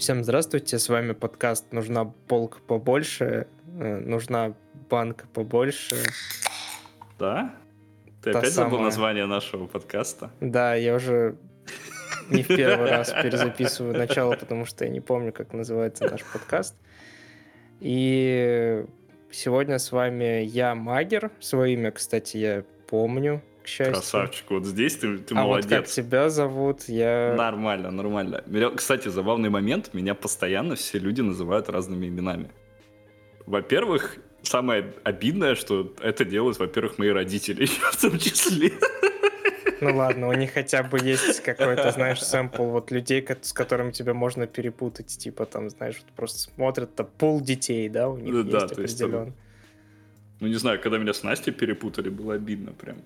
Всем здравствуйте, с вами подкаст «Нужна полка побольше», э, «Нужна банка побольше». Да? Ты Та опять забыл самая. название нашего подкаста? Да, я уже не в первый раз перезаписываю начало, потому что я не помню, как называется наш подкаст. И сегодня с вами я, Магер. Свое имя, кстати, я помню, к счастью. Красавчик, вот здесь ты, ты а вот как молодец. тебя зовут, я... Нормально, нормально. Кстати, забавный момент, меня постоянно все люди называют разными именами. Во-первых, самое обидное, что это делают, во-первых, мои родители, в том числе. Ну ладно, у них хотя бы есть какой-то, знаешь, сэмпл вот людей, с которыми тебя можно перепутать, типа там, знаешь, вот просто смотрят, то пол детей, да, у них да, есть то есть там- определенно. Ну, не знаю, когда меня с Настей перепутали, было обидно прям.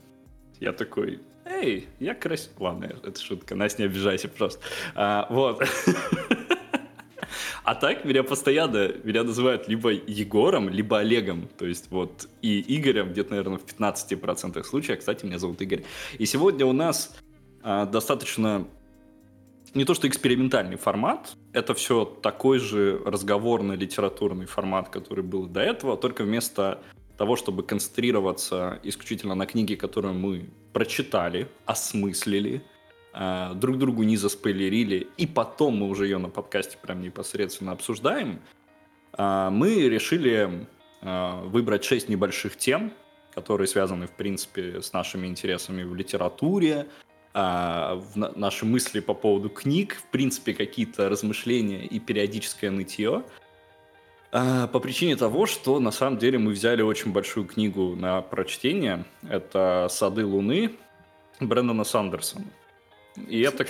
Я такой, эй, я красивый. Ладно, это шутка, Настя, не обижайся, пожалуйста. А, вот. А так меня постоянно, меня называют либо Егором, либо Олегом. То есть вот и Игорем где-то, наверное, в 15% случаев. Кстати, меня зовут Игорь. И сегодня у нас а, достаточно не то что экспериментальный формат, это все такой же разговорно-литературный формат, который был до этого, только вместо того, чтобы концентрироваться исключительно на книге, которую мы прочитали, осмыслили, э, друг другу не заспойлерили, и потом мы уже ее на подкасте прям непосредственно обсуждаем, э, мы решили э, выбрать шесть небольших тем, которые связаны, в принципе, с нашими интересами в литературе, в на- наши мысли по поводу книг, в принципе, какие-то размышления и периодическое нытье. А, По причине того, что на самом деле мы взяли очень большую книгу на прочтение. Это «Сады Луны» Брэндона Сандерсона. И я так...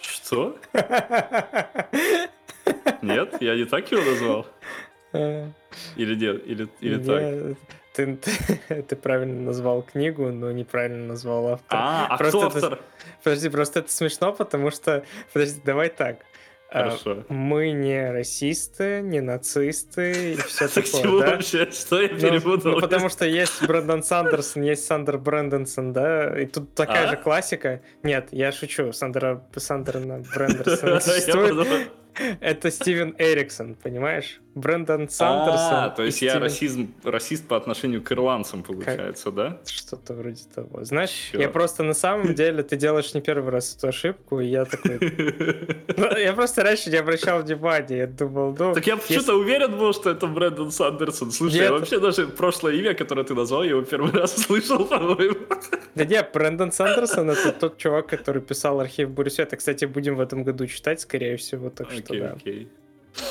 Что? Нет? Я не так его назвал? Или нет? Или, или так? Ты, ты, ты правильно назвал книгу, но неправильно назвал автора. А, а Просто кто это- автор? Подожди, просто это смешно, потому что... Подожди, давай так. А, Хорошо. Мы не расисты, не нацисты и все Так чего такое, да? вообще? Что я Ну, перепутал? ну, потому что есть Брэндон Сандерсон, есть Сандер Брэндонсон, да? И тут такая А? же классика. Нет, я шучу. Сандера, Сандерна Брэндерсона Я существует. Это Стивен Эриксон, понимаешь? Брэндон Сандерсон. А, то есть я расизм, расист по отношению к ирландцам, получается, да? Что-то вроде того. Знаешь, я просто на самом деле, ты делаешь не первый раз эту ошибку, и я такой... Ну, Я просто раньше не обращал внимания, я думал, ну... Так я почему-то уверен был, что это Брэндон Сандерсон. Слушай, я вообще даже прошлое имя, которое ты назвал, я его первый раз слышал, по-моему. Да нет, Брэндон Сандерсон это тот чувак, который писал архив Буря Света. Кстати, будем в этом году читать, скорее всего, так что Окей, да. окей.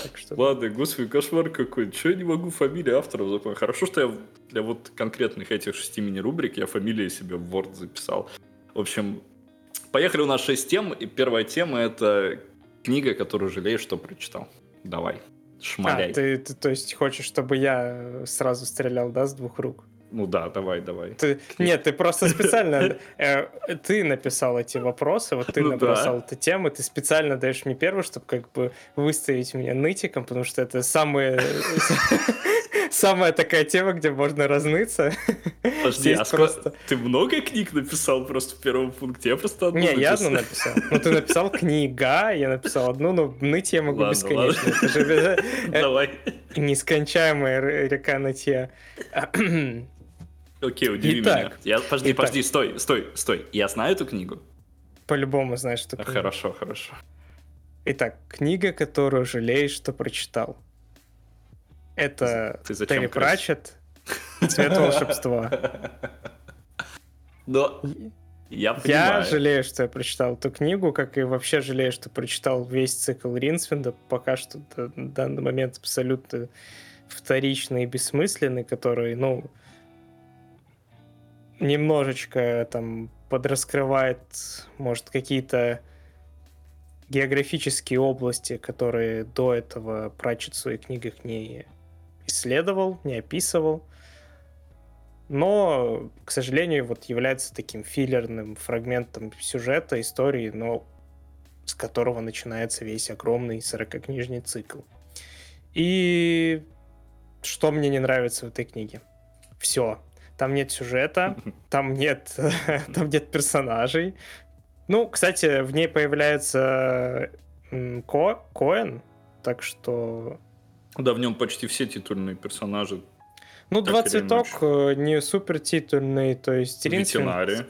Так что... Ладно, господи, кошмар какой. Чего я не могу фамилии авторов запомнить? Хорошо, что я для вот конкретных этих шести мини-рубрик я фамилии себе в Word записал. В общем, поехали, у нас шесть тем, и первая тема — это книга, которую жалеешь, что прочитал. Давай, шмаляй. А, ты, ты, то есть, хочешь, чтобы я сразу стрелял, да, с двух рук? Ну да, давай, давай. Ты... Нет, ты просто специально... э, Ты написал эти вопросы, вот ты Ну набросал да. эту тему, ты специально даешь мне первую, чтобы как бы выставить меня нытиком, потому что это самая... Самая такая тема, где можно разныться. Подожди, а просто- ты много книг написал просто в первом пункте? Я просто одну Не, я одну написал. Ну, ты написал книга, я написал одну, но ныть я могу бесконечно. Э, Давай. нескончаемая река нытья. Окей, удиви Итак. меня. Я, подожди, Итак. подожди, стой, стой, стой. Я знаю эту книгу? По-любому знаешь, что А, книга. Хорошо, хорошо. Итак, книга, которую жалеешь, что прочитал. Это Ты Терри? Пратчетт, Цвет волшебства. Но я Я понимаю. жалею, что я прочитал эту книгу, как и вообще жалею, что прочитал весь цикл Ринсвинда. Пока что на данный момент абсолютно вторичный и бессмысленный, который, ну, немножечко там подраскрывает, может, какие-то географические области, которые до этого Пратчетт в своих книгах не исследовал, не описывал. Но, к сожалению, вот является таким филлерным фрагментом сюжета, истории, но с которого начинается весь огромный 40-книжный цикл. И что мне не нравится в этой книге? Все. Там нет сюжета, там нет, там нет персонажей. Ну, кстати, в ней появляется Ко Коэн, так что... Да, в нем почти все титульные персонажи. Ну, Два Цветок э, не супер титульный, то есть Ветеринарий.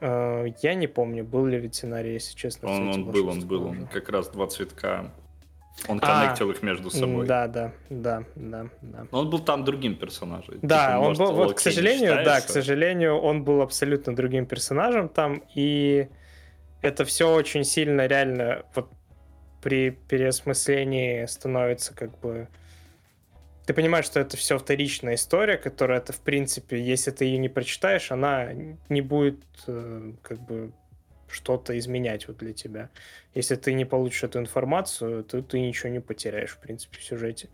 Э, я не помню, был ли ветеринарий, если честно. Он, он был, он был, он как раз Два Цветка. Он а, коннектил их между собой. Да, да, да, да, да. Но он был там другим персонажем. Да, типа, он может, был, вот, к сожалению, да, к сожалению, он был абсолютно другим персонажем там, и это все очень сильно реально вот при переосмыслении становится как бы... Ты понимаешь, что это все вторичная история, которая это, в принципе, если ты ее не прочитаешь, она не будет э, как бы что-то изменять вот для тебя. Если ты не получишь эту информацию, то ты ничего не потеряешь, в принципе, в сюжете.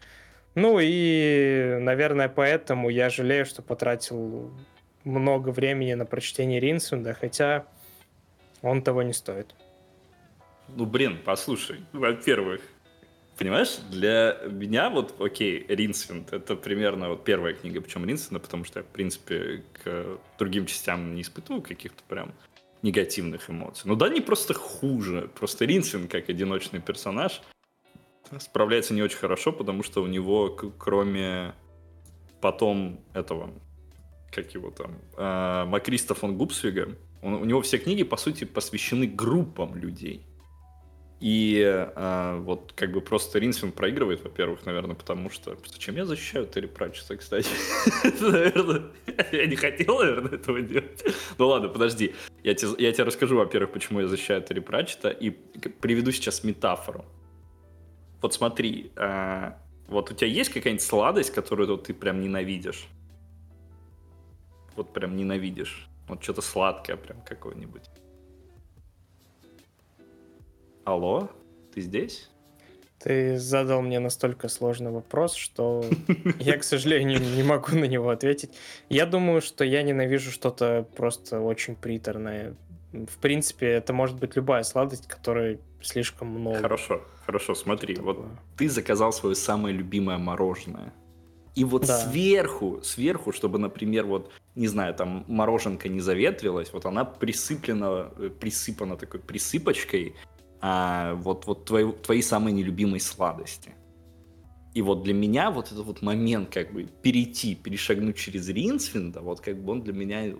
Ну и, наверное, поэтому я жалею, что потратил много времени на прочтение Ринсунда, хотя он того не стоит. Ну, блин, послушай, во-первых, понимаешь, для меня вот, окей, Ринсвинд, это примерно вот первая книга, причем Ринсвинда, потому что я, в принципе, к другим частям не испытываю каких-то прям негативных эмоций. Ну да, не просто хуже, просто Ринсвинд, как одиночный персонаж, справляется не очень хорошо, потому что у него, кроме потом этого, как его там, э, Макриста фон Губсвига, у него все книги, по сути, посвящены группам людей. И э, вот как бы просто Ринсвин проигрывает, во-первых, наверное, потому что... Зачем я защищаю Терри Пратчета, кстати? наверное, я не хотел, наверное, этого делать. Ну ладно, подожди. Я тебе, я тебе расскажу, во-первых, почему я защищаю Терри Пратчета, и приведу сейчас метафору. Вот смотри, э, вот у тебя есть какая-нибудь сладость, которую вот, ты прям ненавидишь? Вот прям ненавидишь. Вот что-то сладкое прям какое-нибудь. Алло, ты здесь? Ты задал мне настолько сложный вопрос, что я, к сожалению, не могу на него ответить. Я думаю, что я ненавижу что-то просто очень приторное. В принципе, это может быть любая сладость, которой слишком много. Хорошо, хорошо, смотри. Вот ты заказал свое самое любимое мороженое. И вот да. сверху, сверху, чтобы, например, вот, не знаю, там мороженка не заветрилась, вот она присыплена, э, присыпана такой присыпочкой, а, вот, вот твои, твои самые нелюбимые сладости. И вот для меня вот этот вот момент как бы перейти, перешагнуть через Ринсфинда, вот как бы он для меня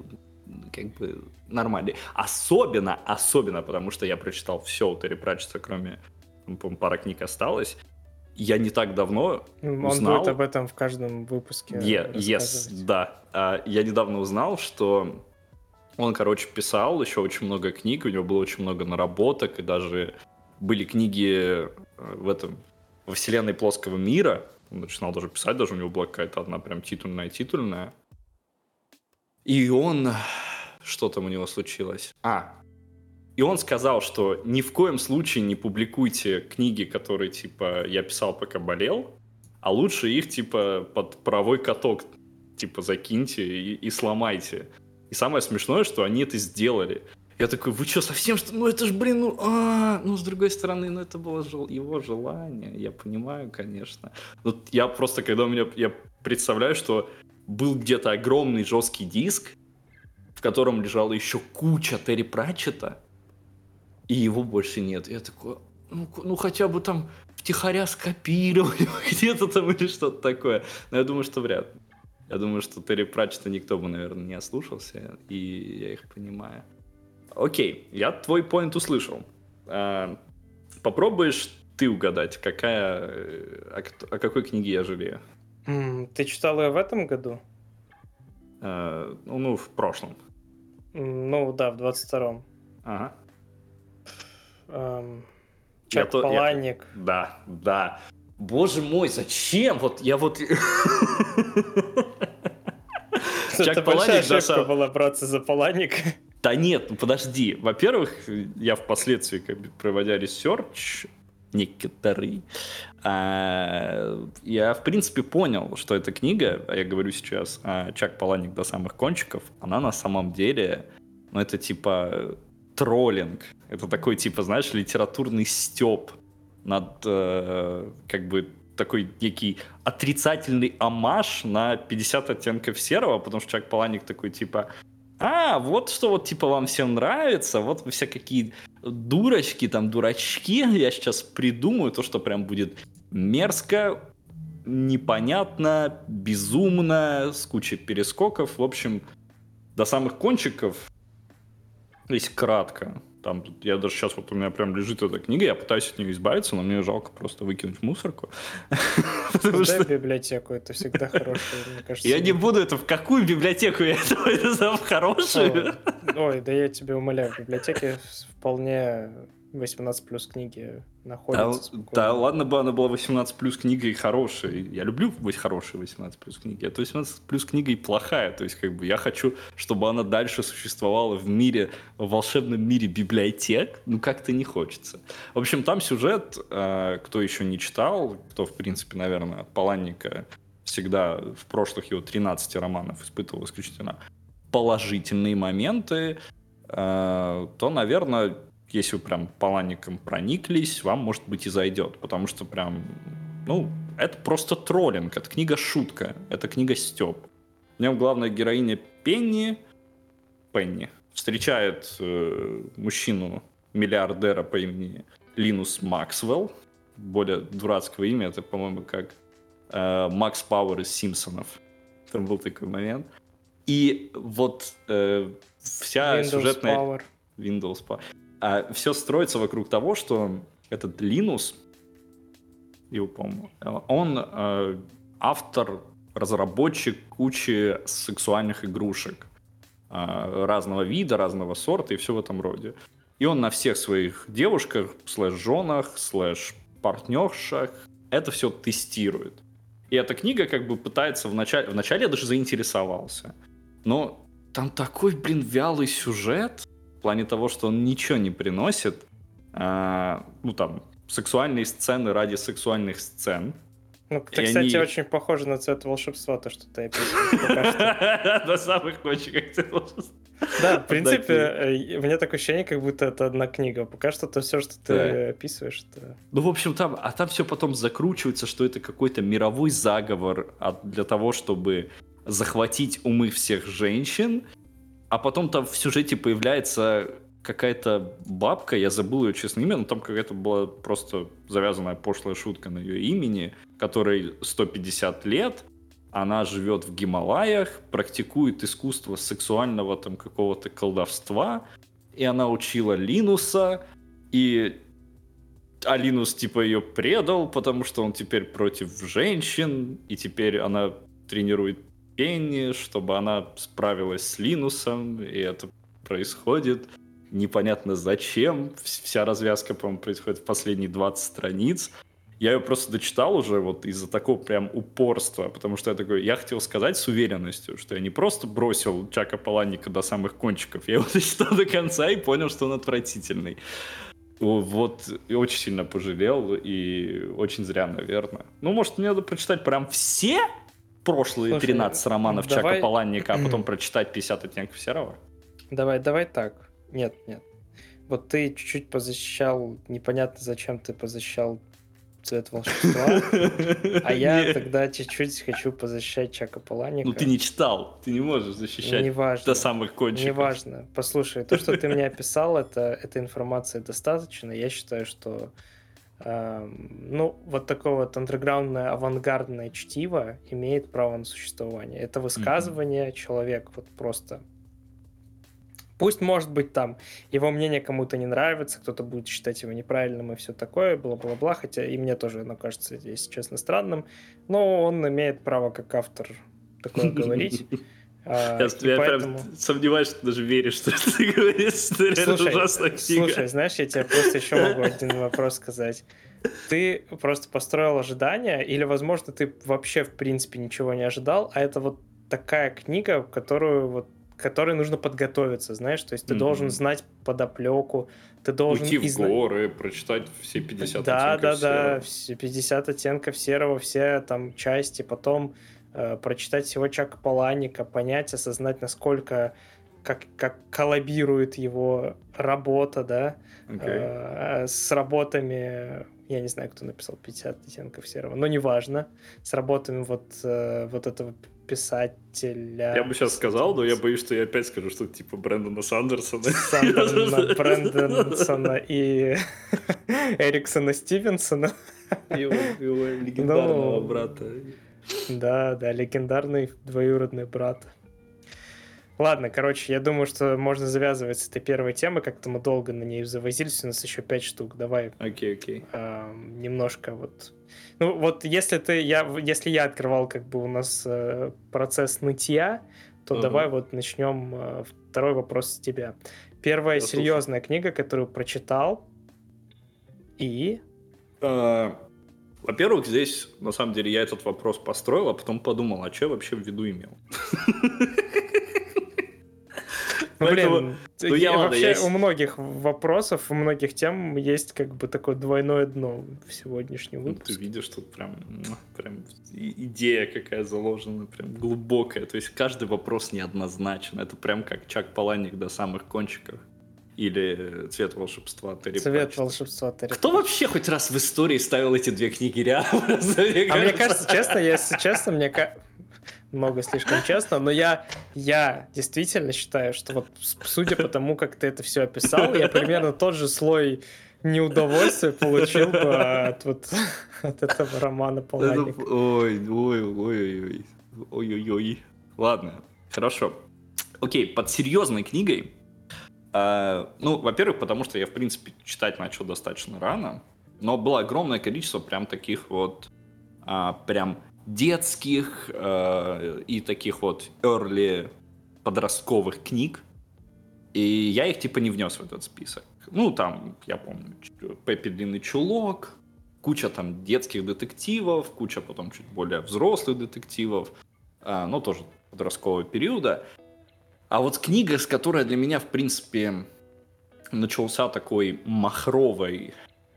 как бы нормальный. Особенно, особенно, потому что я прочитал все у Терри Пратчета, кроме, по пара книг осталось, я не так давно Он узнал... будет об этом в каждом выпуске yeah, Yes, да. А, я недавно узнал, что он, короче, писал еще очень много книг, у него было очень много наработок, и даже были книги э, в этом, во вселенной плоского мира. Он начинал даже писать, даже у него была какая-то одна прям титульная-титульная. И он... Что там у него случилось? А, и он сказал, что ни в коем случае не публикуйте книги, которые, типа, я писал, пока болел, а лучше их, типа, под правовой каток, типа, закиньте и, и сломайте. И самое смешное, что они это сделали. Я такой, вы что, совсем что? Ну это ж, блин, ну, а, ну с другой стороны, ну это было жел... его желание, я понимаю, конечно. Но я просто, когда у меня, я представляю, что был где-то огромный жесткий диск, в котором лежала еще куча Терри Пратчета, и его больше нет. Я такой, ну, ну хотя бы там втихаря скопировали где-то там или что-то такое. Но я думаю, что вряд ли. Я думаю, что Терри Пратчета никто бы, наверное, не ослушался, и я их понимаю. Окей, я твой поинт услышал. А, попробуешь ты угадать, какая, о, о какой книге я жалею? ты читал ее в этом году? А, ну, ну, в прошлом. Ну, да, в 22-м. Ага. Эм, Паланик. Я... Да, да. Боже мой, зачем? Вот я вот... Это большая ошибка была браться за Паланика. Да нет, ну подожди. Во-первых, я впоследствии, как бы, проводя research некоторый, а, я, в принципе, понял, что эта книга, а я говорю сейчас а, «Чак Паланик до самых кончиков», она на самом деле, ну, это типа троллинг. Это такой, типа, знаешь, литературный степ над, э, как бы, такой некий отрицательный амаш на 50 оттенков серого, потому что Чак Паланик такой, типа, а, вот что вот, типа, вам всем нравится, вот вы все какие дурочки, там дурачки, я сейчас придумаю то, что прям будет мерзко, непонятно, безумно, с кучей перескоков. В общем, до самых кончиков, если кратко, там, я даже сейчас вот у меня прям лежит эта книга, я пытаюсь от нее избавиться, но мне жалко просто выкинуть в мусорку. Дай библиотеку, это всегда хорошее, мне кажется. Я не буду это, в какую библиотеку я это в хорошую? Ой, да я тебе умоляю, в библиотеке вполне 18 плюс книги находятся. Да, да, ладно бы она была 18 плюс книга и хорошая. Я люблю быть хорошей 18 плюс книги. Это 18 плюс книга и плохая. То есть, как бы я хочу, чтобы она дальше существовала в мире, в волшебном мире библиотек. Ну, как-то не хочется. В общем, там сюжет, э, кто еще не читал, кто, в принципе, наверное, от Паланника всегда в прошлых его 13 романов испытывал исключительно положительные моменты, э, то, наверное, если вы прям паланником прониклись, вам, может быть, и зайдет. Потому что прям, ну, это просто троллинг, это книга шутка, это книга степ. В нем главная героиня Пенни, Пенни, встречает э, мужчину, миллиардера по имени Линус Максвелл. Более дурацкого имя, это, по-моему, как э, Макс Пауэр из Симпсонов. Там был такой момент. И вот э, вся Windows сюжетная... Power. Windows Power. А все строится вокруг того, что этот Линус, его помню, он э, автор, разработчик кучи сексуальных игрушек э, разного вида, разного сорта и все в этом роде. И он на всех своих девушках, слэш-женах, слэш-партнершах это все тестирует. И эта книга как бы пытается вначале... Вначале я даже заинтересовался. Но там такой, блин, вялый сюжет, плане того, что он ничего не приносит, а, ну там, сексуальные сцены ради сексуальных сцен. Ну, это, И кстати, они- очень похоже на цвет волшебства, то, что ты описываешь. На самых кончиках цвета. Да, в принципе, э, у меня такое ощущение, как будто это одна книга. Пока что то все, что ты описываешь, это... Ну, в общем, там, а там все потом закручивается, что это какой-то мировой заговор для того, чтобы захватить умы всех женщин, а потом там в сюжете появляется какая-то бабка, я забыл ее честное имя, но там какая-то была просто завязанная пошлая шутка на ее имени, которой 150 лет, она живет в Гималаях, практикует искусство сексуального там какого-то колдовства, и она учила Линуса, и а Линус типа ее предал, потому что он теперь против женщин, и теперь она тренирует Пенни, чтобы она справилась с Линусом, и это происходит непонятно зачем. Вс- Вся развязка, по-моему, происходит в последние 20 страниц. Я ее просто дочитал уже вот из-за такого прям упорства, потому что я такой, я хотел сказать с уверенностью, что я не просто бросил Чака Паланника до самых кончиков, я его дочитал до конца и понял, что он отвратительный. Вот, и очень сильно пожалел, и очень зря, наверное. Ну, может, мне надо прочитать прям все прошлые Слушай, 13 романов давай- Чака Паланника, а потом прочитать 50 оттенков серого? Давай, давай так. Нет, нет. Вот ты чуть-чуть позащищал, непонятно зачем ты позащищал цвет волшебства, а я тогда чуть-чуть хочу позащищать Чака Паланика. Ну, ты не читал, ты не можешь защищать Неважно. до самых кончиков. Неважно. Послушай, то, что ты мне описал, это, этой информации достаточно. Я считаю, что ну, вот такое вот андерграундное авангардное чтиво имеет право на существование. Это высказывание, человек вот просто... Пусть, может быть, там его мнение кому-то не нравится, кто-то будет считать его неправильным и все такое, бла-бла-бла, хотя и мне тоже оно кажется, если честно, странным, но он имеет право как автор такое говорить. А, Я, и я поэтому- прям сомневаюсь, что ты даже веришь, что ты говоришь, что это Слушай, ужасная книга. слушай, знаешь, я тебе просто еще могу один вопрос сказать. Ты просто построил ожидания, или, возможно, ты вообще, в принципе, ничего не ожидал, а это вот такая книга, в которую вот которой нужно подготовиться, знаешь, то есть ты Мгм. должен знать подоплеку, ты должен Уйти в изна- горы, прочитать все 50 да, оттенков да, да, серого. все 50 оттенков серого, все там части, потом прочитать всего Чака Паланика, понять, осознать, насколько как, как коллабирует его работа, да, Окей. э, с работами Я не знаю, кто написал 50 оттенков серого, но неважно. Сработаем вот, э, вот этого писателя. Я бы сейчас сказал, но я боюсь, что я опять скажу, что типа Брэндона Сандерсона. Сандерсона, Брэндонсона и Эриксона Стивенсона. Его, его легендарного Ну, брата. Да, да, легендарный двоюродный брат. Ладно, короче, я думаю, что можно завязывать с этой первой темы. Как-то мы долго на ней завозились, у нас еще пять штук. Давай Окей, окей. а, немножко вот... Ну, вот если ты, я, если я открывал как бы у нас э, процесс нытья, то Ага. давай вот начнем э, второй вопрос с тебя. Первая Я слушаю. серьезная книга, которую прочитал, и... А, Во-первых, здесь, на самом деле, я этот вопрос построил, а потом подумал, а что я вообще в виду имел? Ну, блин, ну, я я ладно, вообще я с- у многих вопросов, у многих тем есть как бы такое двойное дно в сегодняшнем Ну, ты выпуске. видишь, тут прям, м, прям идея какая заложена, прям глубокая. То есть каждый вопрос неоднозначен. Это прям как Чак Паланик до самых кончиков. Или Цвет волшебства Терри Цвет Пратчетта. волшебства Терри Кто вообще хоть раз в истории ставил эти две книги рядом? А мне кажется, честно, если честно, мне много слишком честно, но я, я действительно считаю, что вот судя по тому, как ты это все описал, я примерно тот же слой неудовольствия получил бы от вот от этого романа Паланика. Ой, ой, ой, ой, ой, ой, ой. Ладно, хорошо. Окей, под серьезной книгой. А, ну, во-первых, потому что я, в принципе, читать начал достаточно рано, но было огромное количество прям таких вот а, прям детских э, и таких вот early подростковых книг. И я их типа не внес в этот список. Ну, там, я помню, Пеппи Длинный Чулок, куча там детских детективов, куча потом чуть более взрослых детективов, а, ну, тоже подросткового периода. А вот книга, с которой для меня, в принципе, начался такой махровый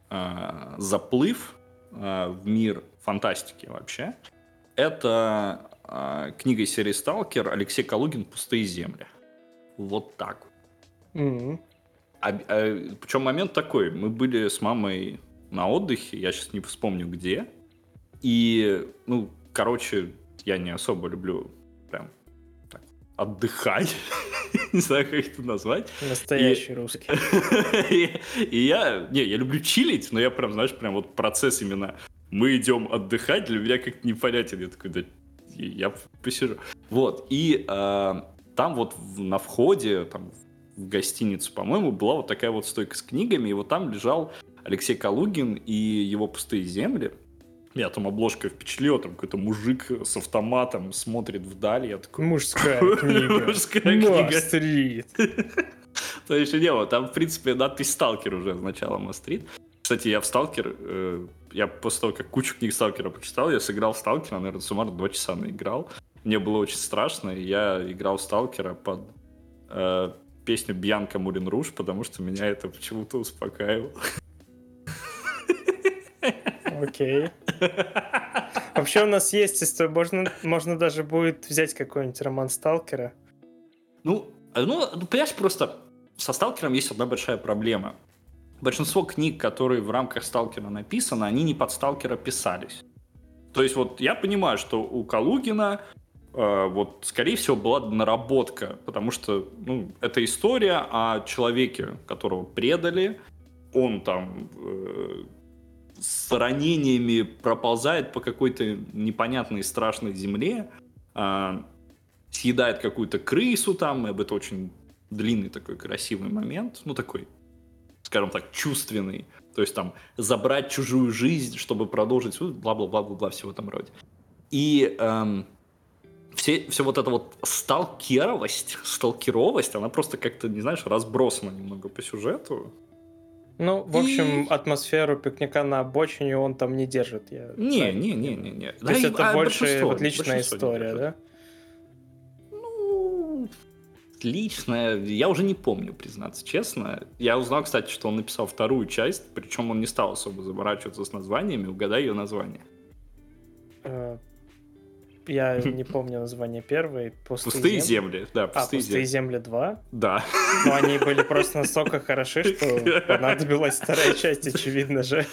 а, заплыв а, в мир фантастики вообще, это а, книга из серии «Сталкер» Алексей Калугин «Пустые земли». Вот так вот. Мгм. причем момент такой, мы были с мамой на отдыхе, я сейчас не вспомню где, и, ну, короче, я не особо люблю отдыхать, не знаю, как это назвать, Настоящий русский. и, и я, не, я люблю чилить, но я прям, знаешь, прям вот процесс именно мы идем отдыхать, для меня как-то непонятен. Я такой, да, я посижу. Вот, и э, там вот на входе, там, в гостиницу, по-моему, была вот такая вот стойка с книгами, и вот там лежал Алексей Калугин и его «Пустые земли». Меня там обложка впечатлила, там какой-то мужик с автоматом смотрит вдаль, я такой... Мужская книга. Мужская книга. То еще не было. Там, в принципе, надпись «Сталкер» уже означала «Мастрит». Кстати, я в «Сталкер», э, я после того, как кучу книг «Сталкера» прочитал, я сыграл в «Сталкера», наверное, суммарно два часа наиграл. Мне было очень страшно, и я играл в «Сталкера» под э, песню «Бьянка Мурин Руж», потому что меня это почему-то успокаивало. Окей. Вообще у нас есть история. Можно, можно даже будет взять какой-нибудь роман Сталкера. Ну, э, ну, ну, понимаешь, просто со «Сталкером» есть одна большая проблема. Большинство книг, которые в рамках «Сталкера» написаны, они не под «Сталкера» писались. То есть вот я понимаю, что у Калугина э, вот, скорее всего, была наработка, потому что, ну, это история о человеке, которого предали, он там э, с ранениями проползает по какой-то непонятной страшной земле, а, съедает какую-то крысу там, и это очень длинный такой красивый момент, ну такой, скажем так, чувственный. То есть там забрать чужую жизнь, чтобы продолжить, бла-бла-бла-бла-бла, все в этом роде. И эм, все, все вот эта вот сталкеровость, сталкеровость, она просто как-то, не знаешь, разбросана немного по сюжету. Ну, в общем, И- атмосферу пикника на обочине он там не держит. Я Не, знаю. не, не, не, не. То есть это больше вот личная история, да? Ну, личная, я уже не помню, признаться честно. Я узнал, кстати, что он написал вторую часть, причем он не стал особо заморачиваться с названиями, угадай ее название. Я не помню название первой. Пустые, пустые земли. земли, да, пустые, а, пустые земли 2? Да. Но они были просто настолько хороши, что понадобилась вторая часть, очевидно же.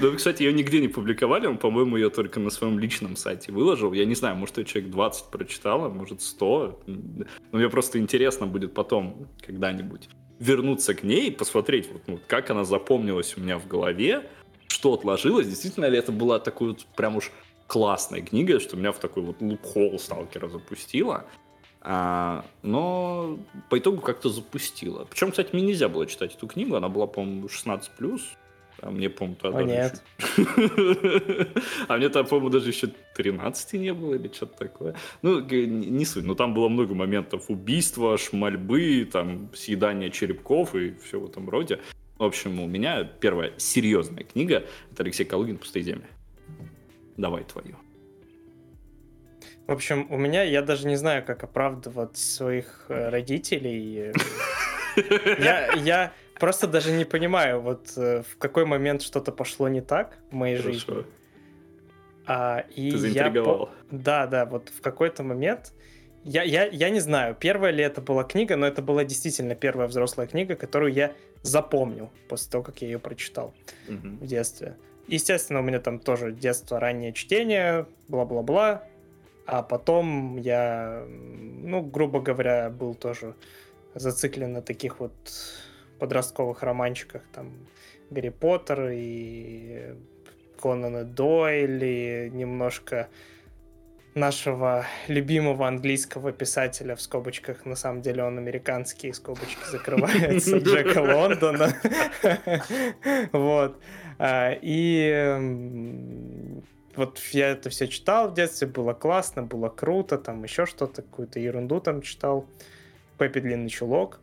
Ну, кстати, ее нигде не публиковали, он, по-моему, ее только на своем личном сайте выложил. Я не знаю, может, я человек 20 прочитал, а может, 100. Но мне просто интересно будет потом когда-нибудь вернуться к ней и посмотреть, вот, ну, как она запомнилась у меня в голове, что отложилось, действительно ли это была такой вот прям уж классной книгой, что меня в такой вот лупхол сталкера запустила. А, но по итогу как-то запустила. Причем, кстати, мне нельзя было читать эту книгу, она была, по-моему, 16+. А мне, по-моему, тогда... О, нет. а мне там, по-моему, даже еще 13 не было или что-то такое. Ну, не суть, но там было много моментов убийства, шмальбы, там, съедания черепков и все в этом роде. В общем, у меня первая серьезная книга — это Алексей Калугин «Пустые земли». Давай твою. В общем, у меня, я даже не знаю, как оправдывать своих э, родителей. Я, я просто даже не понимаю, вот э, в какой момент что-то пошло не так в моей Хорошо. жизни. А, и Ты заинтриговал. Я, да, да, вот в какой-то момент я, я, я не знаю, первая ли это была книга, но это была действительно первая взрослая книга, которую я запомнил после того, как я ее прочитал угу. в детстве. Естественно, у меня там тоже детство, раннее чтение, бла-бла-бла. А потом я, ну, грубо говоря, был тоже зациклен на таких вот подростковых романчиках, там, Гарри Поттер и Конана Дойли, немножко нашего любимого английского писателя в скобочках, на самом деле он американский, скобочки закрываются, Джека Лондона. Вот. А, и вот я это все читал в детстве, было классно, было круто, там еще что-то, какую-то ерунду там читал. Пеппи Длинный Чулок.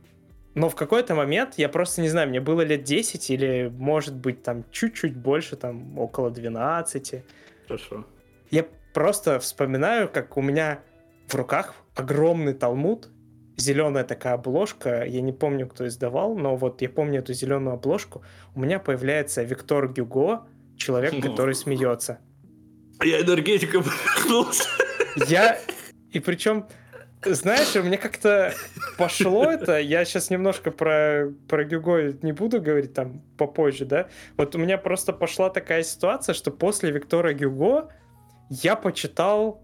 Но в какой-то момент, я просто не знаю, мне было лет 10 или, может быть, там чуть-чуть больше, там около 12. Хорошо. Я просто вспоминаю, как у меня в руках огромный талмуд, зеленая такая обложка, я не помню, кто издавал, но вот я помню эту зеленую обложку, у меня появляется Виктор Гюго, человек, ну. который смеется. Я энергетиком Я... И причем, знаешь, у меня как-то пошло это, я сейчас немножко про, про Гюго не буду говорить там попозже, да, вот у меня просто пошла такая ситуация, что после Виктора Гюго я почитал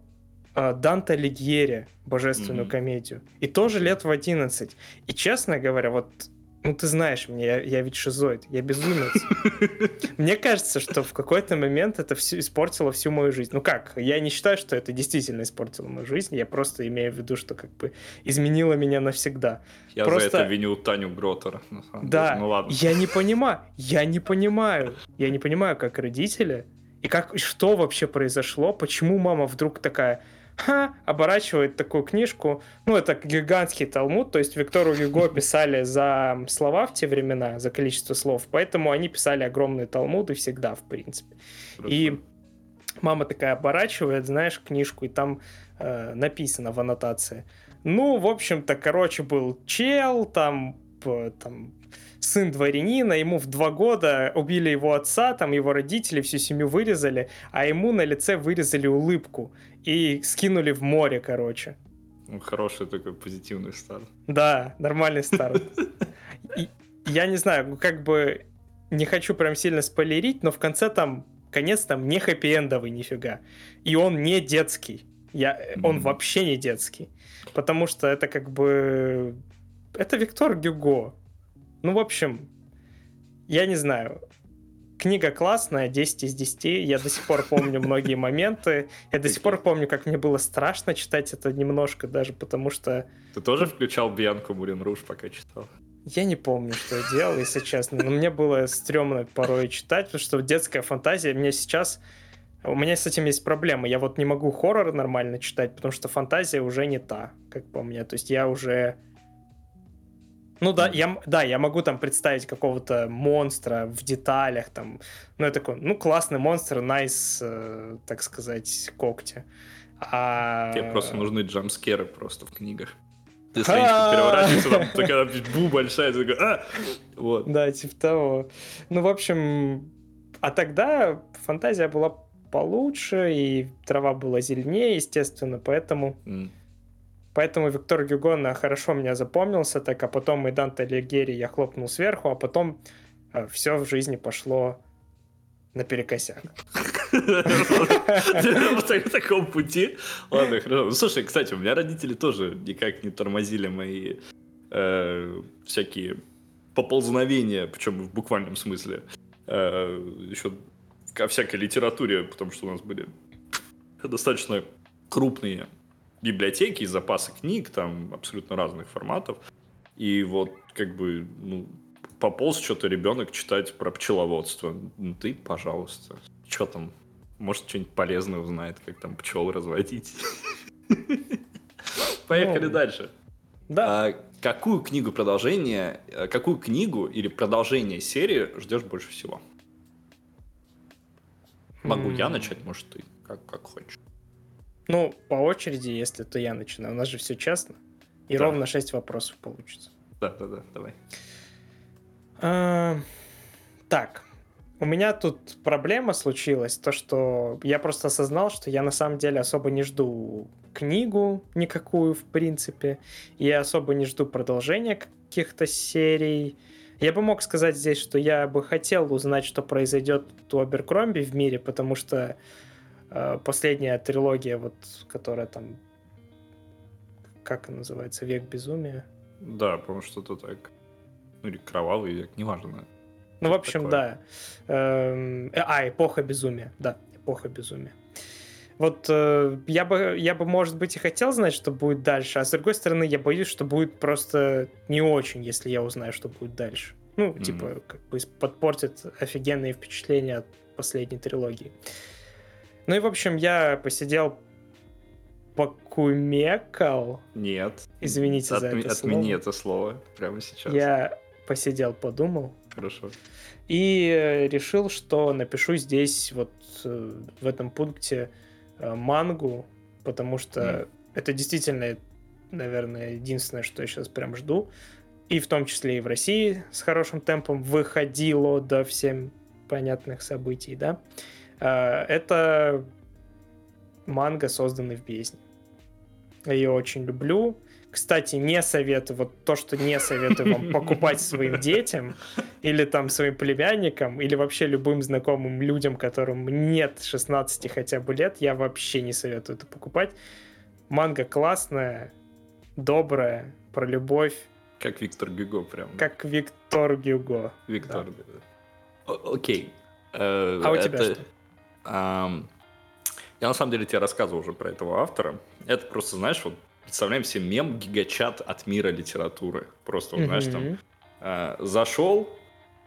Данте Алигьери, божественную mm-hmm. комедию, и тоже лет в 11. И честно говоря, вот ну, ты знаешь меня, я, я ведь шизоид, я безумец. Мне кажется, что в какой-то момент это все испортило всю мою жизнь. Ну как, я не считаю, что это действительно испортило мою жизнь, я просто имею в виду, что как бы изменило меня навсегда. Я просто... за это виню Таню Гротера. Да, ну ладно. я не понимаю, я не понимаю, я не понимаю, как родители, и как, что вообще произошло, почему мама вдруг такая, ха, оборачивает такую книжку. Ну, это гигантский талмуд, то есть Виктору Гюго писали за слова в те времена, за количество слов, поэтому они писали огромные талмуды всегда, в принципе. Хорошо. И мама такая оборачивает, знаешь, книжку, и там э, написано в аннотации. Ну, в общем-то, короче, был чел, там, там сын дворянина, ему в два года убили его отца, там его родители, всю семью вырезали, а ему на лице вырезали улыбку и скинули в море, короче. Ну, хороший такой позитивный старт. Да, нормальный старт. И, я не знаю, ну, как бы не хочу прям сильно спойлерить, но в конце там конец там не хэппи-эндовый нифига. И он не детский. Я, он mm. вообще не детский. Потому что это как бы... Это Виктор Гюго. Ну, в общем, я не знаю. Книга классная, 10 из 10. Я до сих пор помню многие моменты. Я до сих пор помню, как мне было страшно читать это немножко, даже потому что... Ты тоже включал Бьянку Мурин Руж, пока читал? Я не помню, что я делал, если честно. Но мне было стрёмно порой читать, потому что детская фантазия мне сейчас... У меня с этим есть проблема. Я вот не могу хоррор нормально читать, потому что фантазия уже не та, как по мне. То есть я уже ну да, я, да, я могу там представить какого-то монстра в деталях, там, ну, я такой, ну, классный монстр, найс, э, так сказать, когти. А... Тебе просто нужны джамскеры просто в книгах. Ты страничка переворачивается, там такая бу большая, ты такой, а! Вот. Да, типа того. Ну, в общем, а тогда фантазия была получше, и трава была зеленее, естественно, поэтому... М. Поэтому Виктор Гюго на хорошо меня запомнился, так, а потом и Данте Алигьери я хлопнул сверху, а потом все в жизни пошло наперекосяк. На таком пути. Ладно, хорошо. Ну, Слушай, кстати, у меня родители тоже никак не тормозили мои э, всякие поползновения, причем в буквальном смысле. Э, Еще ко всякой литературе, потому что у нас были достаточно крупные библиотеки и запасы книг, там абсолютно разных форматов. И вот как бы, ну, пополз что-то ребенок читать про пчеловодство. Ну, ты, пожалуйста. Что там? Может, что-нибудь полезное узнает, как там пчел разводить. Поехали Ну, дальше. Да, А какую книгу продолжения, э, какую книгу или продолжение серии ждешь больше всего? Могу я начать, может ты, как, как хочешь. Ну, по очереди, если то я начинаю. У нас же все честно. И Да. ровно 6 вопросов получится. Да, да, да, давай. А, Так, у меня тут проблема случилась, то что я просто осознал, что я на самом деле особо не жду книгу никакую, в принципе, я особо не жду продолжения каких-то серий. Я бы мог сказать здесь, что я бы хотел узнать, что произойдет у Аберкромби в мире, потому что последняя трилогия, вот, которая там, как она называется, «Век безумия», Да, потому что что-то так. Ну, или кровавый век, неважно. Ну, в общем, такое. да. Эм, э, А, эпоха безумия. Да, эпоха безумия. Вот э, я бы, я бы, может быть, и хотел знать, что будет дальше, а с другой стороны, я боюсь, что будет просто не очень, если я узнаю, что будет дальше. Ну, Мгм. типа, как бы подпортит офигенные впечатления от последней трилогии. Ну и, в общем, я посидел, покумекал. Нет. Извините за Отме- это Отмени слово. это слово прямо сейчас. Я посидел, подумал. Хорошо. И э, решил, что напишу здесь вот э, в этом пункте э, мангу, потому что Мгм. это действительно, наверное, единственное, что я сейчас прям жду. И в том числе и в России с хорошим темпом выходило до всем понятных событий, да. Э, Это манга, созданный в бездне. Я ее очень люблю. Кстати, не советую, вот то, что не советую вам покупать своим детям, или там своим племянникам, или вообще любым знакомым людям, которым нет 16 хотя бы лет, я вообще не советую это покупать. Манга классная, добрая, про любовь, Как Виктор Гюго прям. как Виктор Гюго. Виктор. О- Окей. Э, А у тебя это- что? Я на самом деле тебе рассказывал уже про этого автора. Это просто, знаешь, вот представляем себе мем гигачат от мира литературы. Просто, вот, знаешь, там а, зашел,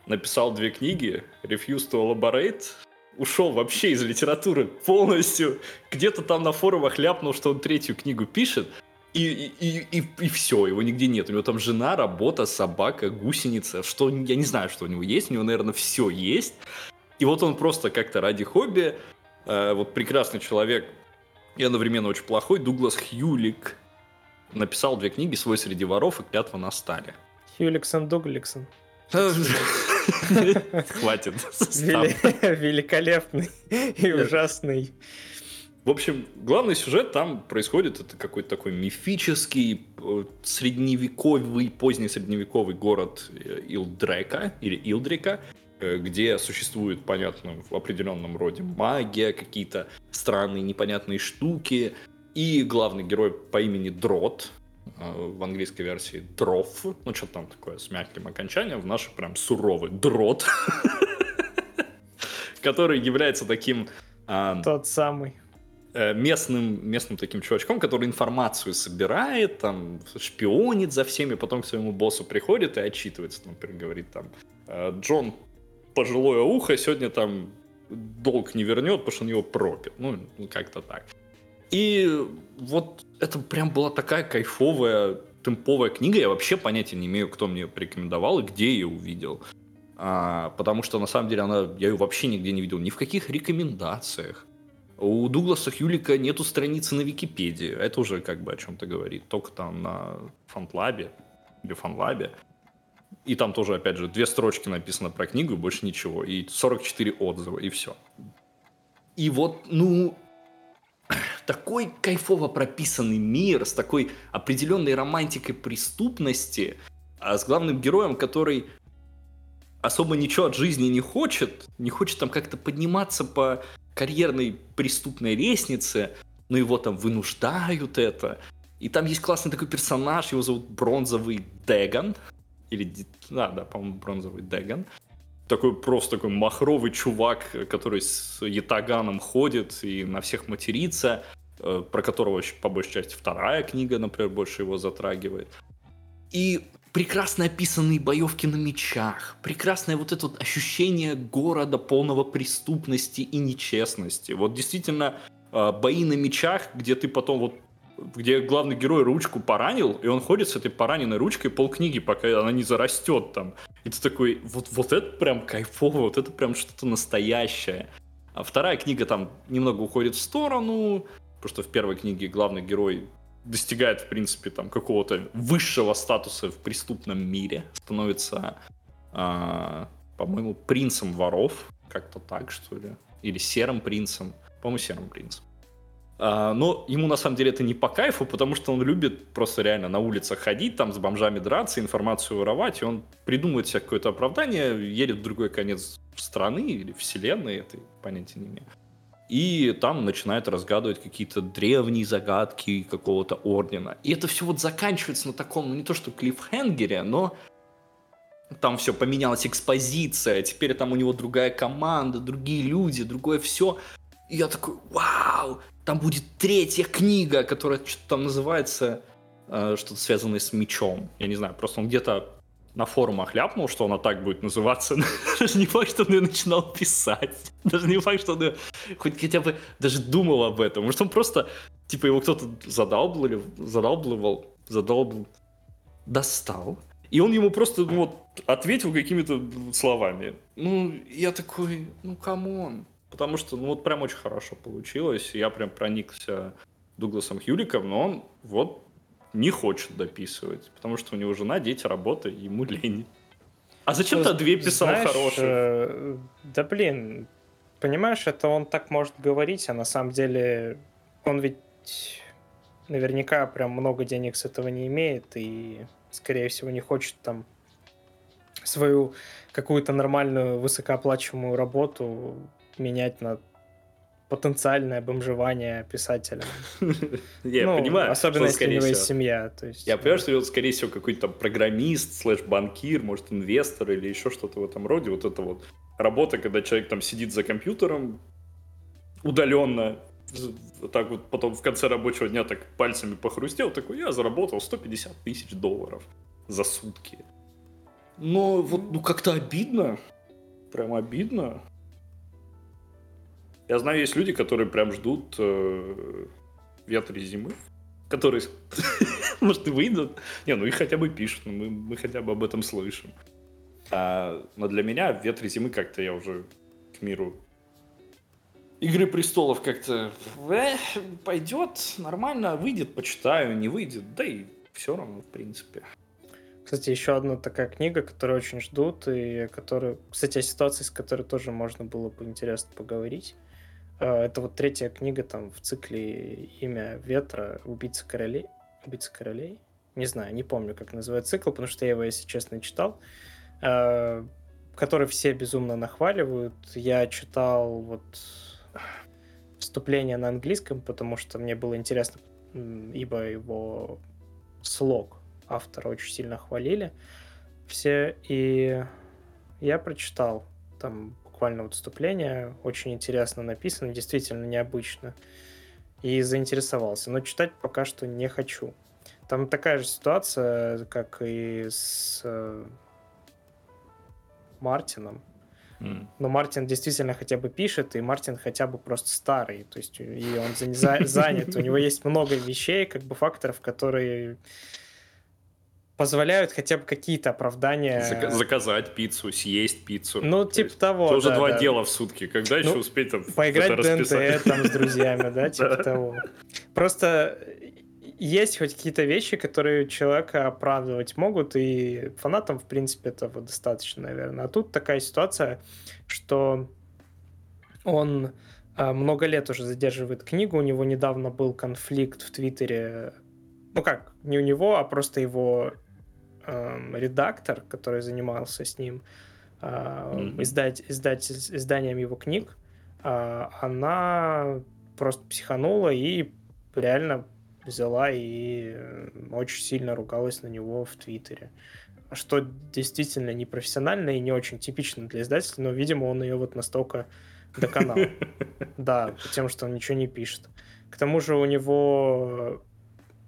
написал две книги, refused to elaborate, ушел вообще из литературы полностью, где-то там на форумах ляпнул, что он третью книгу пишет, и, и, и, и все, его нигде нет. У него там жена, работа, собака, гусеница, что я не знаю, что у него есть, у него, наверное, все есть. И вот он просто как-то ради хобби, э, вот прекрасный человек и одновременно очень плохой, Дуглас Хьюлик, написал две книги «Свой среди воров» и «Клятва на стале». Хьюликсон Дугликсон. Хватит. Вели- Великолепный и ужасный. В общем, главный сюжет там происходит, это какой-то такой мифический, э, средневековый, поздний средневековый город э, Илдрека, или Илдрика, где существует, понятно, в определенном роде магия, какие-то странные непонятные штуки, и главный герой по имени Дрот, э, в английской версии Дров, ну что там такое с мягким окончанием, в нашей прям суровый Дрот, который является таким... а, Тот самый. э, местным, местным таким чувачком, который информацию собирает, там, шпионит за всеми, потом к своему боссу приходит и отчитывается, например, говорит там, «Э, Джон, пожилое ухо, сегодня там долг не вернет, потому что он его пропил. Ну, ну, как-то так. И вот это прям была такая кайфовая, темповая книга. Я вообще понятия не имею, кто мне порекомендовал и где ее увидел. А, потому что, на самом деле, она, я ее вообще нигде не видел. Ни в каких рекомендациях. У Дугласа Хьюлика нету страницы на Википедии. Это уже как бы о чем-то говорит. Только там на фантлабе или фанлабе. И там тоже, опять же, две строчки написано про книгу, и больше ничего. И 44 отзыва, и все. И вот, ну, такой кайфово прописанный мир с такой определенной романтикой преступности, а с главным героем, который особо ничего от жизни не хочет, не хочет там как-то подниматься по карьерной преступной лестнице, но его там вынуждают это. И там есть классный такой персонаж, его зовут Бронзовый Деган. Или, да, да, по-моему, Бронзовый Деган. Такой просто такой махровый чувак, который с ятаганом ходит и на всех матерится, э, про которого по большей части вторая книга, например, больше его затрагивает. И прекрасно описанные боевки на мечах, прекрасное вот это вот ощущение города полного преступности и нечестности. Вот действительно э, бои на мечах, где ты потом вот где главный герой ручку поранил, и он ходит с этой пораненной ручкой полкниги, пока она не зарастет там. И ты такой, вот, вот это прям кайфово, вот это прям что-то настоящее. А вторая книга там немного уходит в сторону, потому что в первой книге главный герой достигает, в принципе, там какого-то высшего статуса в преступном мире, становится, э, по-моему, принцем воров, как-то так, что ли, или серым принцем, по-моему, серым принцем. А, но ему на самом деле это не по кайфу, потому что он любит просто реально на улицах ходить, там с бомжами драться, информацию воровать, и он придумывает себе какое-то оправдание, едет в другой конец страны или вселенной, это понятия не имею. И там начинает разгадывать какие-то древние загадки какого-то ордена. И это все вот заканчивается на таком, ну не то что клиффхенгере, но там все поменялась экспозиция, теперь там у него другая команда, другие люди, другое все. И я такой, вау, там будет третья книга, которая что-то там называется, э, что-то связанное с мечом. Я не знаю, просто он где-то на форумах ляпнул, что она так будет называться. даже не факт, что он ее начинал писать. Даже не факт, что он ее хоть хотя бы даже думал об этом. Может, он просто, типа, его кто-то задалбливал, задалбливал, задалбл... достал. И он ему просто ну, вот, ответил какими-то словами. Ну, я такой, ну, come on. Потому что, ну, вот прям очень хорошо получилось. Я прям проникся Дугласом Хьюликом, но он вот не хочет дописывать, потому что у него жена, дети, работа, ему лень. А зачем ты две писал Знаешь, хорошие? Э, да блин, понимаешь, это он так может говорить, а на самом деле он ведь наверняка прям много денег с этого не имеет и, скорее всего, не хочет там свою какую-то нормальную высокооплачиваемую работу менять на потенциальное бомжевание писателя. Я ну, понимаю. Особенно если у него есть семья. То есть, я понимаю, что он, скорее всего, какой-то программист, slash банкир, может, инвестор или еще что-то в этом роде. Вот это вот работа, когда человек там сидит за компьютером удаленно, так вот потом в конце рабочего дня так пальцами похрустел, такой, я заработал 150 тысяч долларов за сутки. Но вот, ну, как-то обидно. Прям обидно. Я знаю, есть люди, которые прям ждут э, ветры зимы, которые, может, и выйдут. Не, ну их хотя бы пишут, мы, мы хотя бы об этом слышим. А, но для меня ветры зимы как-то я уже к миру Игры престолов как-то э, пойдет, нормально, выйдет, почитаю, не выйдет, да и все равно, в принципе. Кстати, еще одна такая книга, которую очень ждут, и которую, кстати, о ситуации, с которой тоже можно было бы интересно поговорить. А, это вот третья книга там в цикле «Имя ветра. Убийца королей». Убийца королей? Не знаю, не помню, как называется цикл, потому что я его, если честно, читал. А, который все безумно нахваливают. Я читал вот вступление на английском, потому что мне было интересно, ибо его слог автора очень сильно хвалили все, и я прочитал там буквально вот вступление, очень интересно написано, действительно необычно, и заинтересовался. Но читать пока что не хочу. Там такая же ситуация, как и с э, Мартином. Mm. Но Мартин действительно хотя бы пишет, и Мартин хотя бы просто старый. То есть и он занят. У него есть много вещей, как бы факторов, которые позволяют хотя бы какие-то оправдания... Зак- заказать пиццу, съесть пиццу. Ну, То типа того, Тоже да, два да. дела в сутки. Когда ну, еще успеть там Поиграть в ДНТ там с друзьями, да, типа того. Просто есть хоть какие-то вещи, которые человека оправдывать могут, и фанатам, в принципе, этого достаточно, наверное. А тут такая ситуация, что он а, много лет уже задерживает книгу. У него недавно был конфликт в Твиттере. Ну как, не у него, а просто его э, редактор, который занимался с ним э, mm-hmm. издать, издать, изданием его книг, э, она просто психанула и реально взяла и очень сильно ругалась на него в Твиттере. Что действительно непрофессионально и не очень типично для издателя, но, видимо, он ее вот настолько доконал. Да, тем, что он ничего не пишет. К тому же у него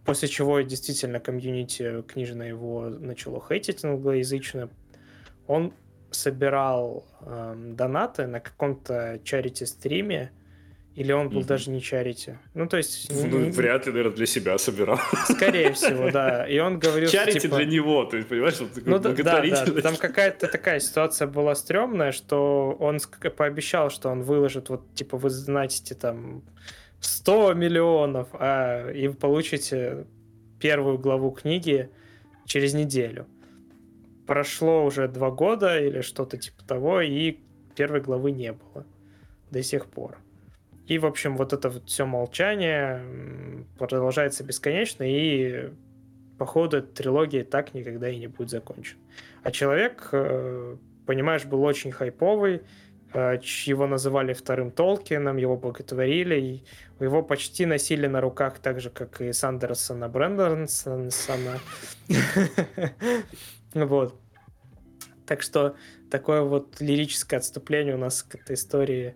после чего действительно комьюнити книжное его начало хейтить англоязычно. Он собирал э, донаты на каком-то чарити стриме, или он был mm-hmm. даже не чарити. Ну, то есть... Ну, не... вряд ли, наверное, для себя собирал. Скорее всего, да. И он говорил, Чарити типа... для него, ты понимаешь, что ну, да, да, да, там какая-то такая ситуация была стрёмная, что он пообещал, что он выложит, вот, типа, вы знаете, там, 100 миллионов, а, и вы получите первую главу книги через неделю. Прошло уже два года или что-то типа того, и первой главы не было до сих пор. И, в общем, вот это вот все молчание продолжается бесконечно, и, походу, трилогия так никогда и не будет закончена. А человек, э, понимаешь, был очень хайповый, его называли вторым Толкином, его боготворили, и его почти носили на руках так же, как и Сандерсона Брэндонсона. Вот. Так что такое вот лирическое отступление у нас к этой истории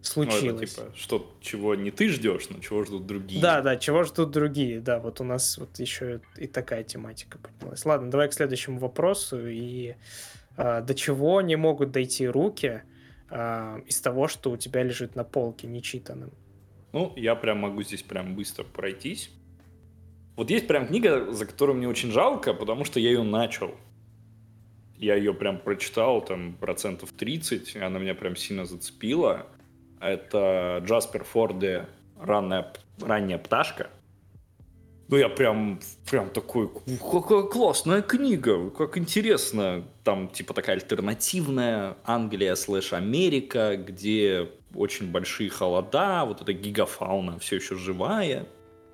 случилось. Ну, это, типа, что, чего не ты ждешь, но чего ждут другие. Да, да, чего ждут другие. Да, вот у нас вот еще и такая тематика поднялась. Ладно, давай к следующему вопросу. И до чего не могут дойти руки а, из того, что у тебя лежит на полке нечитанным? Ну, я прям могу здесь прям быстро пройтись. Вот есть прям книга, за которую мне очень жалко, потому что я ее начал. Я ее прям прочитал, там, процентов 30, и она меня прям сильно зацепила. Это Джаспер Форде «Ранняя, ранняя пташка». Ну, я прям, прям такой, какая классная книга, как интересно. Там, типа, такая альтернативная Англия слэш Америка, где очень большие холода, вот эта гигафауна все еще живая,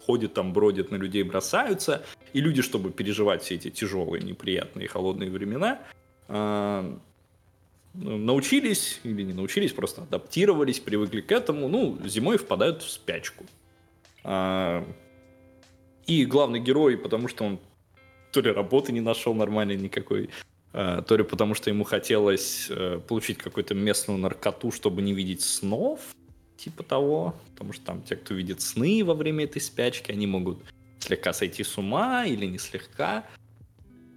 ходит там, бродит на людей, бросаются. И люди, чтобы переживать все эти тяжелые, неприятные, холодные времена, а, научились или не научились, просто адаптировались, привыкли к этому, ну, зимой впадают в спячку. И главный герой, потому что он то ли работы не нашел нормальной никакой, а, то ли потому что ему хотелось э, получить какую-то местную наркоту, чтобы не видеть снов, типа того, потому что там те, кто видит сны во время этой спячки, они могут слегка сойти с ума или не слегка.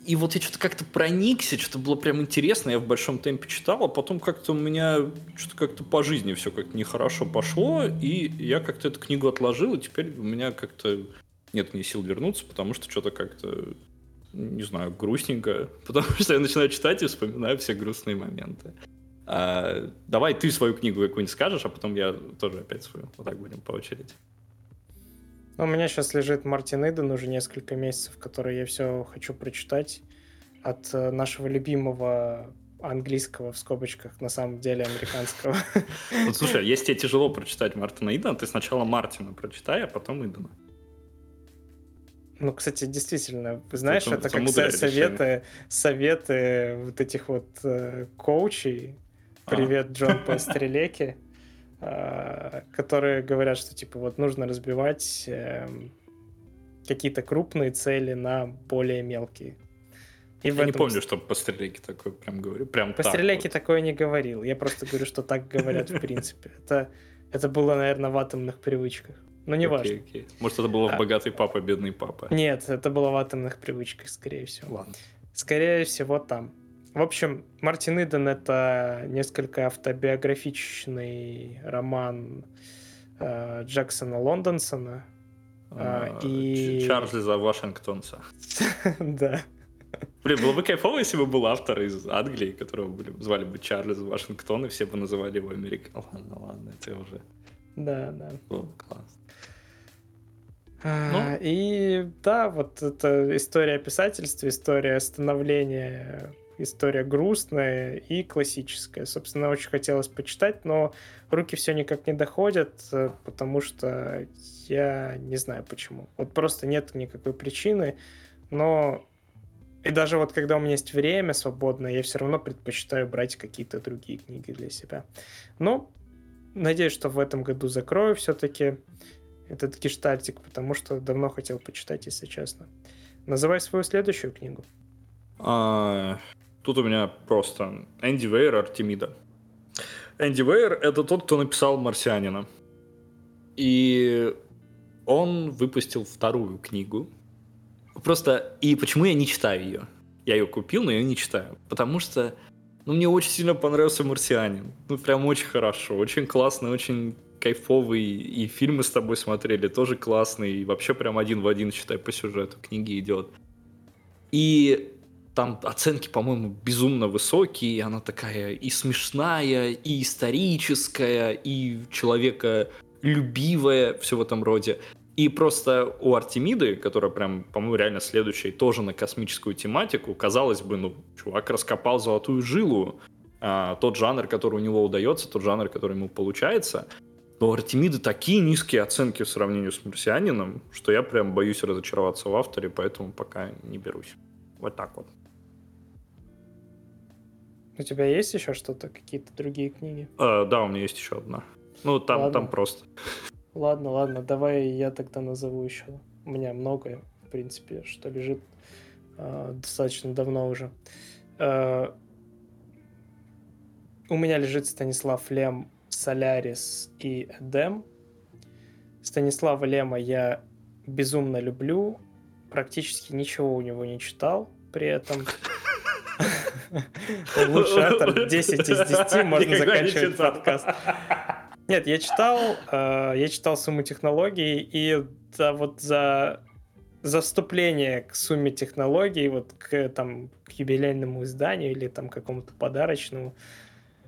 И вот я что-то как-то проникся, что-то было прям интересно, я в большом темпе читал, а потом как-то у меня что-то как-то по жизни все как-то нехорошо пошло, и я как-то эту книгу отложил, и теперь у меня как-то нет мне сил вернуться, потому что что-то как-то, не знаю, грустненько, потому что я начинаю читать и вспоминаю все грустные моменты. А, давай ты свою книгу какую-нибудь скажешь, а потом я тоже опять свою. Вот так будем по очереди. Ну, у меня сейчас лежит Мартин Иден уже несколько месяцев, который я все хочу прочитать от э, нашего любимого английского в скобочках, на самом деле американского. Вот слушай, если тебе тяжело прочитать Мартина Идена, ты сначала Мартина прочитай, а потом Идена. Ну, кстати, действительно, знаешь, это, это как советы, советы вот этих вот э, коучей. А. Привет, Джон по стрелеке А, которые говорят, что типа вот нужно разбивать эм, какие-то крупные цели на более мелкие. И я не помню, что по стрелейке такое прям говорю. Прям по стрелейке вот. такое не говорил. Я просто говорю, что так говорят в принципе. Это, это было, наверное, в атомных привычках. Но не важно. Okay, okay. Может, это было в «Богатый папа, бедный папа». Нет, это было в атомных привычках, скорее всего. Ладно. Скорее всего, там. В общем, Мартин Иден — это несколько автобиографичный роман э, Джексона Лондонсона. Э, и... Чарльза Вашингтонца. Да. Блин, было бы кайфово, если бы был автор из Англии, которого были, звали бы Чарльз Вашингтон, и все бы называли его Америка. Ладно, ладно, это уже... Да, да. О, класс. А, ну? И да, вот это история писательства, история становления История грустная и классическая. Собственно, очень хотелось почитать, но руки все никак не доходят, э, потому что я не знаю почему. Вот просто нет никакой причины, но и даже вот когда у меня есть время свободное, я все равно предпочитаю брать какие-то другие книги для себя. Но надеюсь, что в этом году закрою все-таки этот гештальтик, потому что давно хотел почитать, если честно. Называй свою следующую книгу. А, тут у меня просто Энди Вейер Артемида. Энди Вейер — это тот, кто написал «Марсианина». И он выпустил вторую книгу. Просто, и почему я не читаю ее? Я ее купил, но я ее не читаю. Потому что, ну, мне очень сильно понравился «Марсианин». Ну, прям очень хорошо, очень классный, очень кайфовый. И фильмы с тобой смотрели тоже классные. И вообще прям один в один, считай, по сюжету книги идет. И там оценки, по-моему, безумно высокие, она такая и смешная, и историческая, и человека любивая, все в этом роде. И просто у Артемиды, которая прям, по-моему, реально следующая, тоже на космическую тематику, казалось бы, ну, чувак раскопал золотую жилу, а, тот жанр, который у него удается, тот жанр, который ему получается. Но у Артемиды такие низкие оценки в сравнении с Марсианином, что я прям боюсь разочароваться в авторе, поэтому пока не берусь. Вот так вот. У тебя есть еще что-то, какие-то другие книги? А, да, у меня есть еще одна. Ну, там, там просто. Ладно, ладно, давай я тогда назову еще. У меня многое, в принципе, что лежит э, достаточно давно уже. Э, у меня лежит Станислав Лем, Солярис и Эдем. Станислава Лема я безумно люблю. Практически ничего у него не читал при этом. Лучший автор 10 из 10, можно заканчивать подкаст. Нет, я читал, э, я читал сумму технологий, и да, вот за за вступление к сумме технологий, вот к, там, к юбилейному изданию или там какому-то подарочному,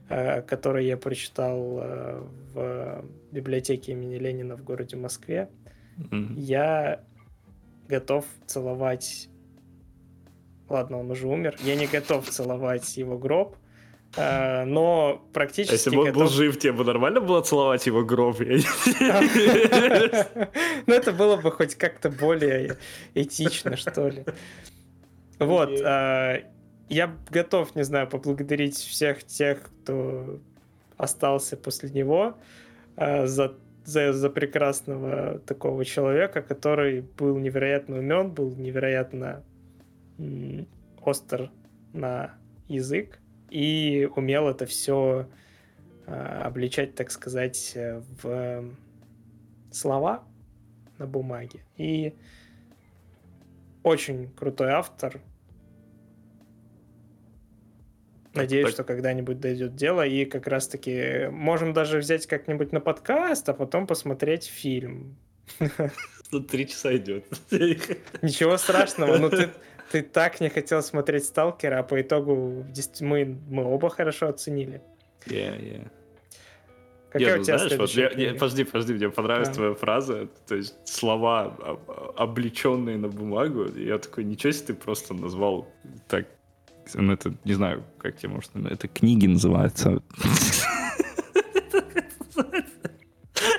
который я прочитал э, в библиотеке имени Ленина в городе Москве, mm-hmm. я готов целовать Ладно, он уже умер. Я не готов целовать его гроб. Uh, но практически... А если бы он готов... был жив, тебе бы нормально было целовать его гроб? Ну, это было бы хоть как-то более этично, что ли. Вот. Я готов, не знаю, поблагодарить всех тех, кто остался после него а, за за, за прекрасного такого человека, который был невероятно умен, был невероятно остр на язык и умел это все а, обличать, так сказать, в слова на бумаге. И очень крутой автор. Надеюсь, так. что когда-нибудь дойдет дело, и как раз-таки можем даже взять как-нибудь на подкаст, а потом посмотреть фильм. Тут три часа идет. Ничего страшного, но ты, ты так не хотел смотреть Сталкера, а по итогу мы, мы оба хорошо оценили. Yeah, yeah. Какая Нет, у тебя знаешь, вот я, я, подожди, подожди, мне понравилась а. твоя фраза, то есть слова, облеченные на бумагу, я такой, ничего себе ты просто назвал так, ну это, не знаю, как тебе может, это книги называются.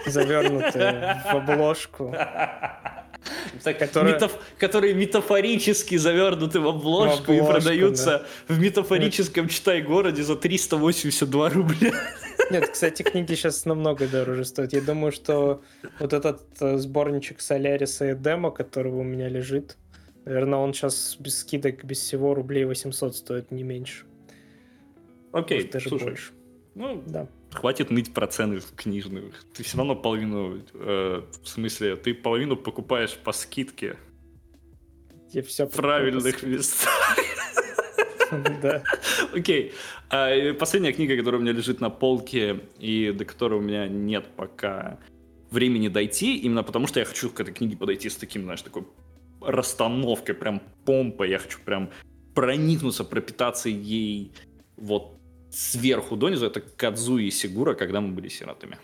Завернутые в обложку. Так, который... Метаф... которые метафорически завернуты в обложку, в обложку и продаются да. в метафорическом Нет. читай-городе за 382 рубля. Нет, кстати, книги сейчас намного дороже стоят. Я думаю, что вот этот э, сборничек Соляриса и Демо, который у меня лежит, наверное, он сейчас без скидок, без всего рублей 800 стоит, не меньше. Окей, Может, даже слушай, больше. Ну, да. Хватит ныть про цены книжных. Ты все равно половину, э, в смысле, ты половину покупаешь по скидке. Я все в правильных местах. Да. Окей. А, последняя книга, которая у меня лежит на полке и до которой у меня нет пока времени дойти, именно потому что я хочу к этой книге подойти с таким, знаешь, такой расстановкой, прям помпой. Я хочу прям проникнуться, пропитаться ей вот сверху донизу, это Кадзуи Сигура, когда мы были сиротами.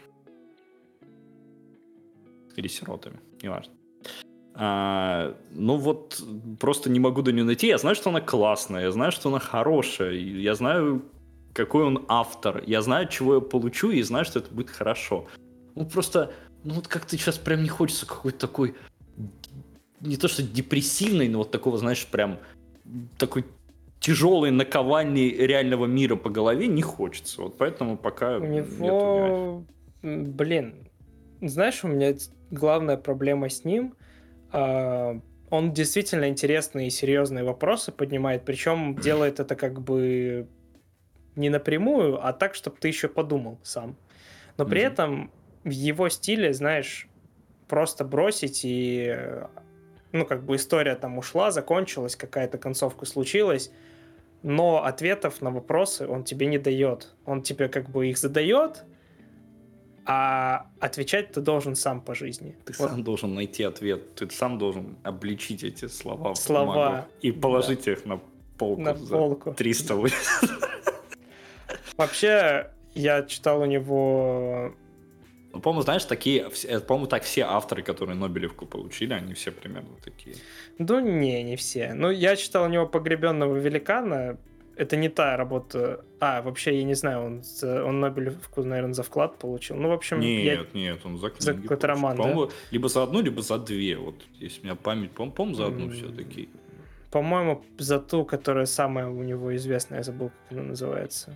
Или сиротами, неважно. А, ну вот просто не могу до нее найти. Я знаю, что она классная, я знаю, что она хорошая, я знаю, какой он автор, я знаю, чего я получу, и знаю, что это будет хорошо. Ну просто, ну вот как-то сейчас прям не хочется какой-то такой, не то что депрессивный, но вот такого, знаешь, прям такой тяжелой наковальни реального мира по голове не хочется. Вот поэтому пока... У него... Блин, знаешь, у меня главная проблема с ним — а, он действительно интересные и серьезные вопросы поднимает, причем делает это как бы не напрямую, а так, чтобы ты еще подумал сам. Но при mm-hmm. этом в его стиле, знаешь, просто бросить и ну, как бы история там ушла, закончилась, какая-то концовка случилась, но ответов на вопросы он тебе не дает. Он тебе как бы их задает, а отвечать ты должен сам по жизни. Ты вот. сам должен найти ответ, ты сам должен обличить эти слова, слова и положить да. их на полку на за полку. 300 Вообще, я читал у него... Ну, по-моему, знаешь, такие, по-моему, так все авторы, которые Нобелевку получили, они все примерно такие. Ну, не, не все. Ну, я читал у него «Погребенного великана», это не та работа. А, вообще, я не знаю, он, он Нобелевку, наверное, за вклад получил. Ну, в общем... Нет, я... нет, он за книги За какой-то роман, да? Либо за одну, либо за две. Вот, если у меня память, по-моему, за одну mm. все-таки. По-моему, за ту, которая самая у него известная, я забыл, как она называется.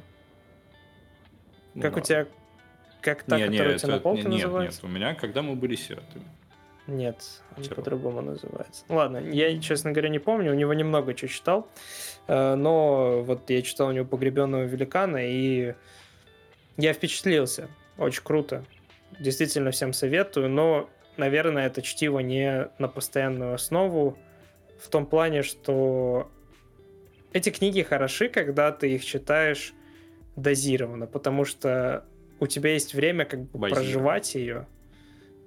Ну, как да. у тебя... Как та, не, которая не, это, на полке нет, называется? Нет, у меня «Когда мы были сиротами». Нет, он по-другому называется. Ладно, я, честно говоря, не помню, у него немного чего читал, э, но вот я читал у него «Погребенного великана», и я впечатлился. Очень круто. Действительно всем советую, но, наверное, это чтиво не на постоянную основу, в том плане, что эти книги хороши, когда ты их читаешь дозированно, потому что у тебя есть время как бы Базировать. проживать ее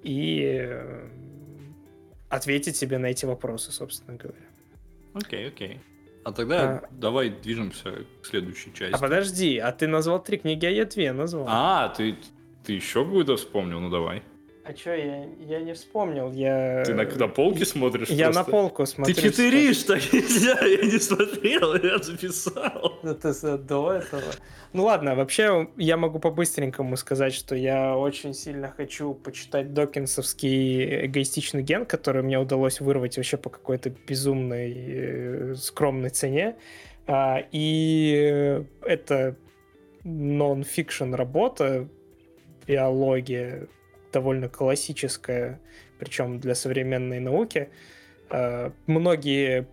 и ответить себе на эти вопросы, собственно говоря. Окей, okay, окей. Okay. А тогда а... давай движемся к следующей части. А подожди, а ты назвал три книги, а я две назвал. А, ты, ты еще какую-то вспомнил? Ну давай. А что, я, я не вспомнил, я... Ты на, на полке смотришь Я просто? на полку смотрю. Ты читеришь, так нельзя, я не смотрел, я записал. Ну ты до этого. Ну ладно, вообще я могу по-быстренькому сказать, что я очень сильно хочу почитать докинсовский эгоистичный ген, который мне удалось вырвать вообще по какой-то безумной э, скромной цене. А, и это нон-фикшн работа, биология, довольно классическая, причем для современной науки. А, многие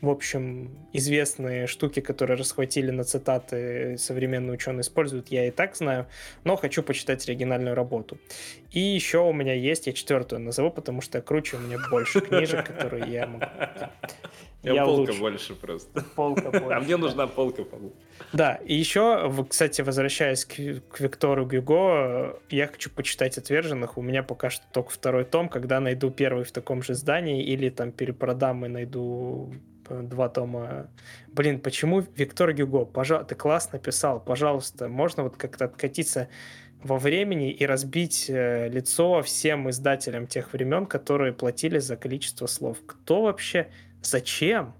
в общем, известные штуки, которые расхватили на цитаты современные ученые используют, я и так знаю, но хочу почитать оригинальную работу. И еще у меня есть, я четвертую назову, потому что круче, у меня больше книжек, которые я могу... Я, я полка лучше. больше просто. Полка больше. А мне нужна полка полу. Да, и еще, кстати, возвращаясь к, к Виктору Гюго, я хочу почитать «Отверженных». У меня пока что только второй том. Когда найду первый в таком же здании или там перепродам и найду э, два тома. Блин, почему Виктор Гюго? Пожалуйста, ты классно писал, пожалуйста, можно вот как-то откатиться во времени и разбить э, лицо всем издателям тех времен, которые платили за количество слов. Кто вообще Зачем?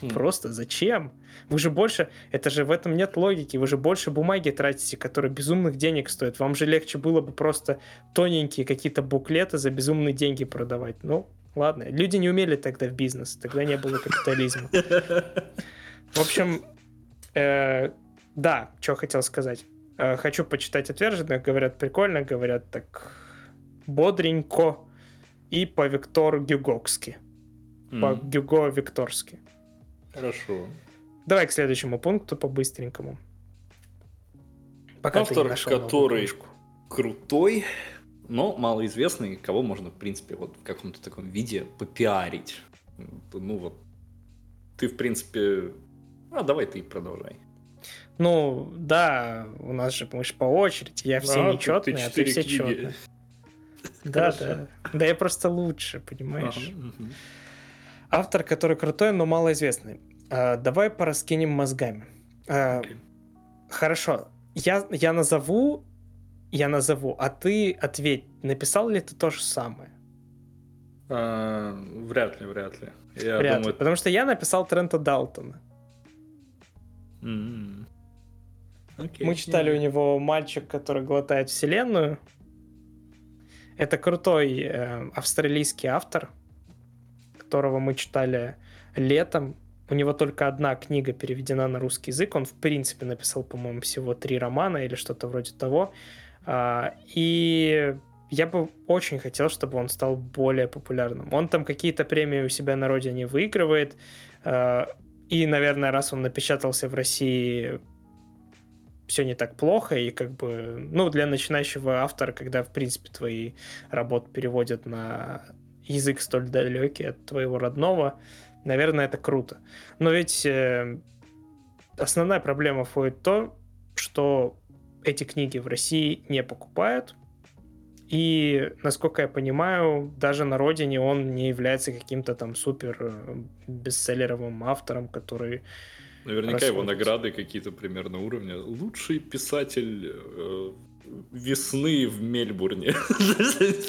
Хм. Просто зачем? Вы же больше, это же в этом нет логики, вы же больше бумаги тратите, которые безумных денег стоят. Вам же легче было бы просто тоненькие какие-то буклеты за безумные деньги продавать. Ну, ладно. Люди не умели тогда в бизнес, тогда не было капитализма. В общем, э, да, что хотел сказать. Э, хочу почитать отверженных, говорят прикольно, говорят так бодренько и по Виктору Гюгокски по Гюго Викторски. Хорошо. Давай к следующему пункту по-быстренькому. Пока Автор, который крутой, но малоизвестный, кого можно, в принципе, вот в каком-то таком виде попиарить. Ну вот, ты, в принципе... А, давай ты продолжай. Ну, да, у нас же, мы же по очереди. Я все да, нечетные, а ты все четные. Да, да. Да я просто лучше, понимаешь? Автор, который крутой, но малоизвестный. А, давай пораскинем мозгами. А, хорошо. Я, я назову, я назову, а ты ответь, написал ли ты то же самое? А, вряд ли, вряд ли. Я вряд думаю... ли, потому что я написал Трента Далтона. Mm-hmm. Okay, Мы читали yeah. у него «Мальчик, который глотает вселенную». Это крутой э, австралийский автор, которого мы читали летом. У него только одна книга переведена на русский язык. Он, в принципе, написал, по-моему, всего три романа или что-то вроде того. А, и я бы очень хотел, чтобы он стал более популярным. Он там какие-то премии у себя на родине выигрывает. А, и, наверное, раз он напечатался в России, все не так плохо, и как бы, ну, для начинающего автора, когда, в принципе, твои работы переводят на язык столь далекий от твоего родного, наверное, это круто. Но ведь э, основная проблема входит в то, что эти книги в России не покупают, и, насколько я понимаю, даже на родине он не является каким-то там супер э, бестселлеровым автором, который... Наверняка его награды какие-то примерно уровня. Лучший писатель э, весны в Мельбурне.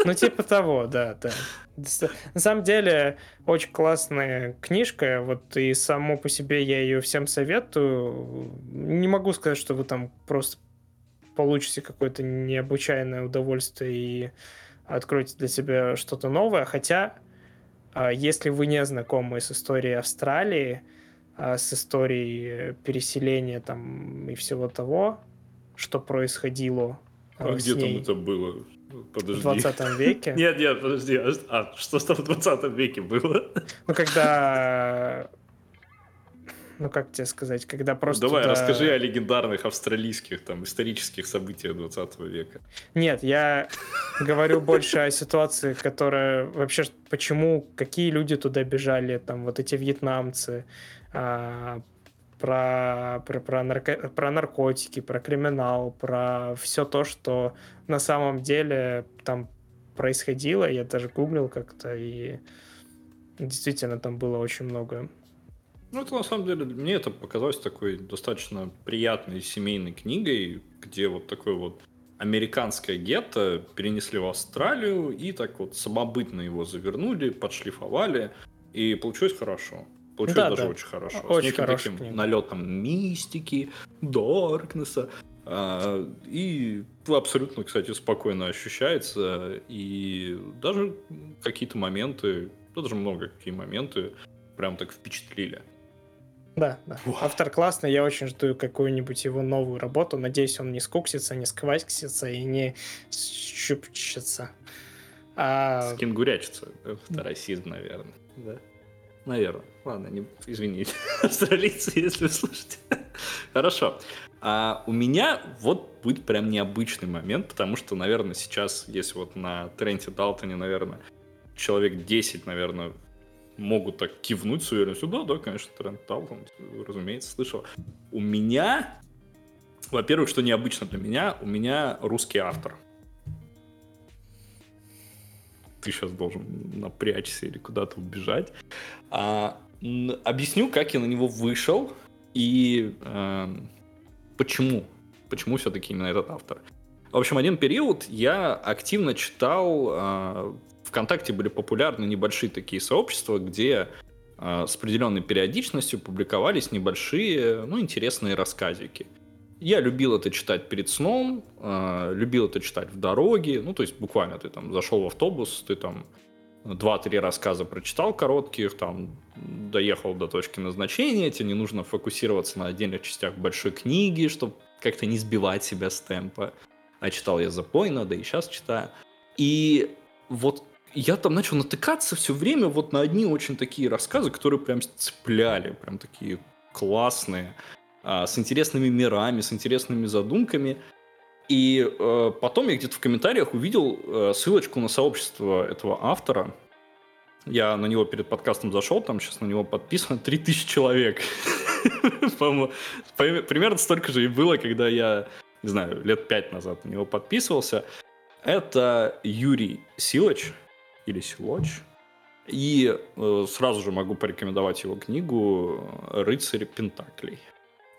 Ну, типа того, да, да. На самом деле, очень классная книжка, вот и само по себе я ее всем советую. Не могу сказать, что вы там просто получите какое-то необычайное удовольствие и откроете для себя что-то новое. Хотя, а, если вы не знакомы с историей Австралии, а, с историей переселения там и всего того, что происходило а, а где там это было? Подожди. В 20 веке? Нет, нет, подожди. А что там в 20 веке было? Ну, когда ну как тебе сказать, когда просто... Ну, давай, туда... расскажи о легендарных австралийских там исторических событиях 20 века. Нет, я говорю больше о ситуации, которая вообще, почему, какие люди туда бежали, там вот эти вьетнамцы, а, про, про, про, нарко, про наркотики, про криминал, про все то, что на самом деле там происходило. Я даже гуглил как-то, и действительно там было очень много ну, это на самом деле, мне это показалось такой достаточно приятной семейной книгой, где вот такой вот американское гетто перенесли в Австралию и так вот самобытно его завернули, подшлифовали, и получилось хорошо. Получилось да, даже да. очень хорошо. Очень С неким таким книга. налетом мистики, даркнесса. А, и абсолютно, кстати, спокойно ощущается. И даже какие-то моменты, даже много какие моменты прям так впечатлили. Да, да. Автор классный, я очень жду какую-нибудь его новую работу. Надеюсь, он не скуксится, не сквасится и не щупчется. А... Скингурячится. Это расизм, наверное. Да? Наверное. Ладно, не... извините, австралийцы, если слушаете. Хорошо. А у меня вот будет прям необычный момент, потому что, наверное, сейчас, если вот на Тренте Далтоне, наверное, человек 10, наверное, могут так кивнуть с уверенностью. Да, да, конечно, Трент Таутон, разумеется, слышал. У меня, во-первых, что необычно для меня, у меня русский автор. Ты сейчас должен напрячься или куда-то убежать. А, объясню, как я на него вышел и э, почему. Почему все-таки именно этот автор. В общем, один период я активно читал э, ВКонтакте были популярны небольшие такие сообщества, где э, с определенной периодичностью публиковались небольшие, ну, интересные рассказики. Я любил это читать перед сном, э, любил это читать в дороге, ну, то есть буквально ты там зашел в автобус, ты там два-три рассказа прочитал коротких, там доехал до точки назначения, тебе не нужно фокусироваться на отдельных частях большой книги, чтобы как-то не сбивать себя с темпа. А читал я запойно, да и сейчас читаю. И вот я там начал натыкаться все время вот на одни очень такие рассказы, которые прям цепляли, прям такие классные, а, с интересными мирами, с интересными задумками. И э, потом я где-то в комментариях увидел э, ссылочку на сообщество этого автора. Я на него перед подкастом зашел, там сейчас на него подписано 3000 человек. Примерно столько же и было, когда я, не знаю, лет пять назад на него подписывался. Это Юрий Силыч, или Силоч. И э, сразу же могу порекомендовать его книгу «Рыцарь Пентаклей».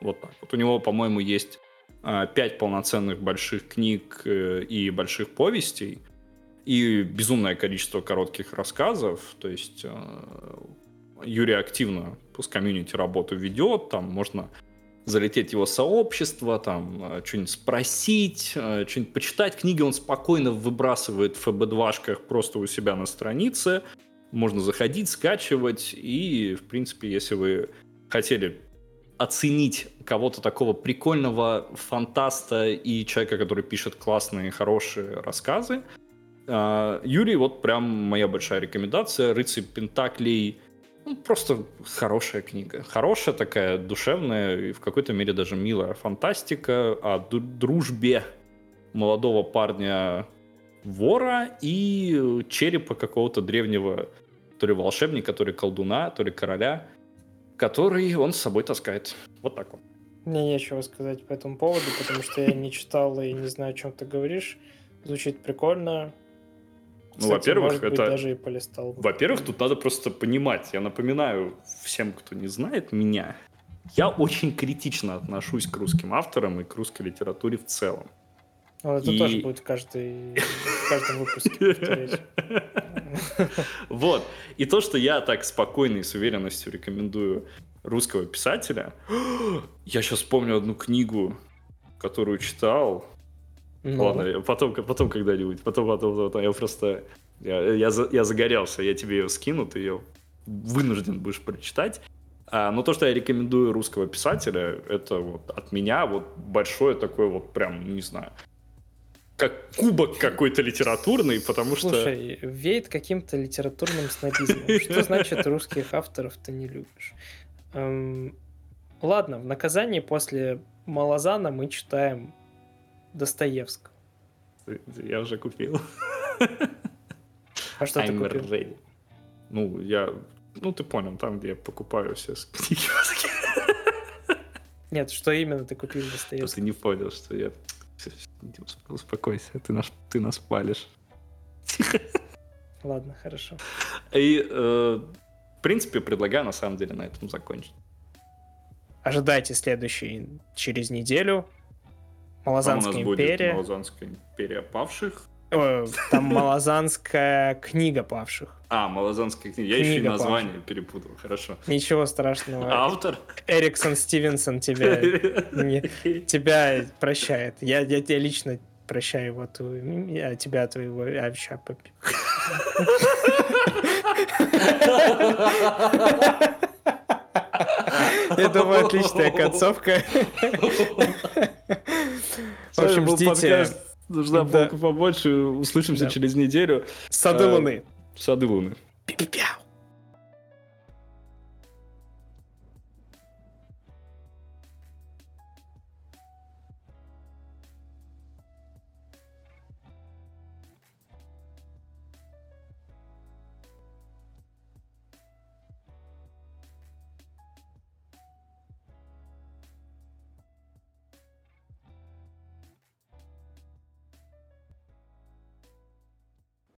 Вот так. Вот у него, по-моему, есть э, пять полноценных больших книг э, и больших повестей. и безумное количество коротких рассказов. То есть Юрий активно с комьюнити работу ведет, там можно залететь в его сообщество, там что-нибудь спросить, что-нибудь почитать. Книги он спокойно выбрасывает в FB2-шках просто у себя на странице. Можно заходить, скачивать, и, в принципе, если вы хотели оценить кого-то такого прикольного фантаста и человека, который пишет классные, хорошие рассказы, Юрий, вот прям моя большая рекомендация. «Рыцарь Пентаклей» ну, просто хорошая книга. Хорошая такая, душевная и в какой-то мере даже милая фантастика о дружбе молодого парня вора и черепа какого-то древнего то ли волшебника, то ли колдуна, то ли короля, который он с собой таскает. Вот так вот. Мне нечего сказать по этому поводу, потому что я не читал и не знаю, о чем ты говоришь. Звучит прикольно. Ну, во-первых, это... даже и полистал. Во-первых, тут надо просто понимать. Я напоминаю всем, кто не знает меня, я очень критично отношусь к русским авторам и к русской литературе в целом. Ну, это и... тоже будет в, каждой, в каждом выпуске Вот. И то, что я так спокойно и с уверенностью рекомендую русского писателя. Я сейчас помню одну книгу, которую читал. Ну. Ладно, потом, потом когда-нибудь. Потом, потом, потом. Я просто... Я, я, я загорелся, я тебе ее скину, ты ее вынужден будешь прочитать. А, но то, что я рекомендую русского писателя, это вот от меня вот большое такое вот прям, не знаю, как кубок какой-то литературный, потому что... Слушай, веет каким-то литературным снобизмом. Что значит русских авторов ты не любишь? Эм, ладно, в наказании после Малазана мы читаем Достоевского. Я уже купил. А что I'm ты купил? Ready. Ну, я... Ну, ты понял, там, где я покупаю все книги. Нет, что именно ты купил Достоевского? Ты не понял, что я Успокойся, ты нас, ты нас палишь. Ладно, хорошо. И, э, в принципе, предлагаю на самом деле на этом закончить. Ожидайте следующий через неделю. Нас империя. Будет Малазанская империя павших. Там Малазанская книга павших. А, Малазанская книга. Я еще и название перепутал. Хорошо. Ничего страшного. Автор? Эриксон Стивенсон тебя, тебя прощает. Я, я тебя лично прощаю вот а тебя твоего а, ща, Я думаю, отличная концовка. В общем, ждите. Нужна да. побольше. Услышимся да. через неделю. Сады а, Луны. Сады Луны. Пи-пи-пяу.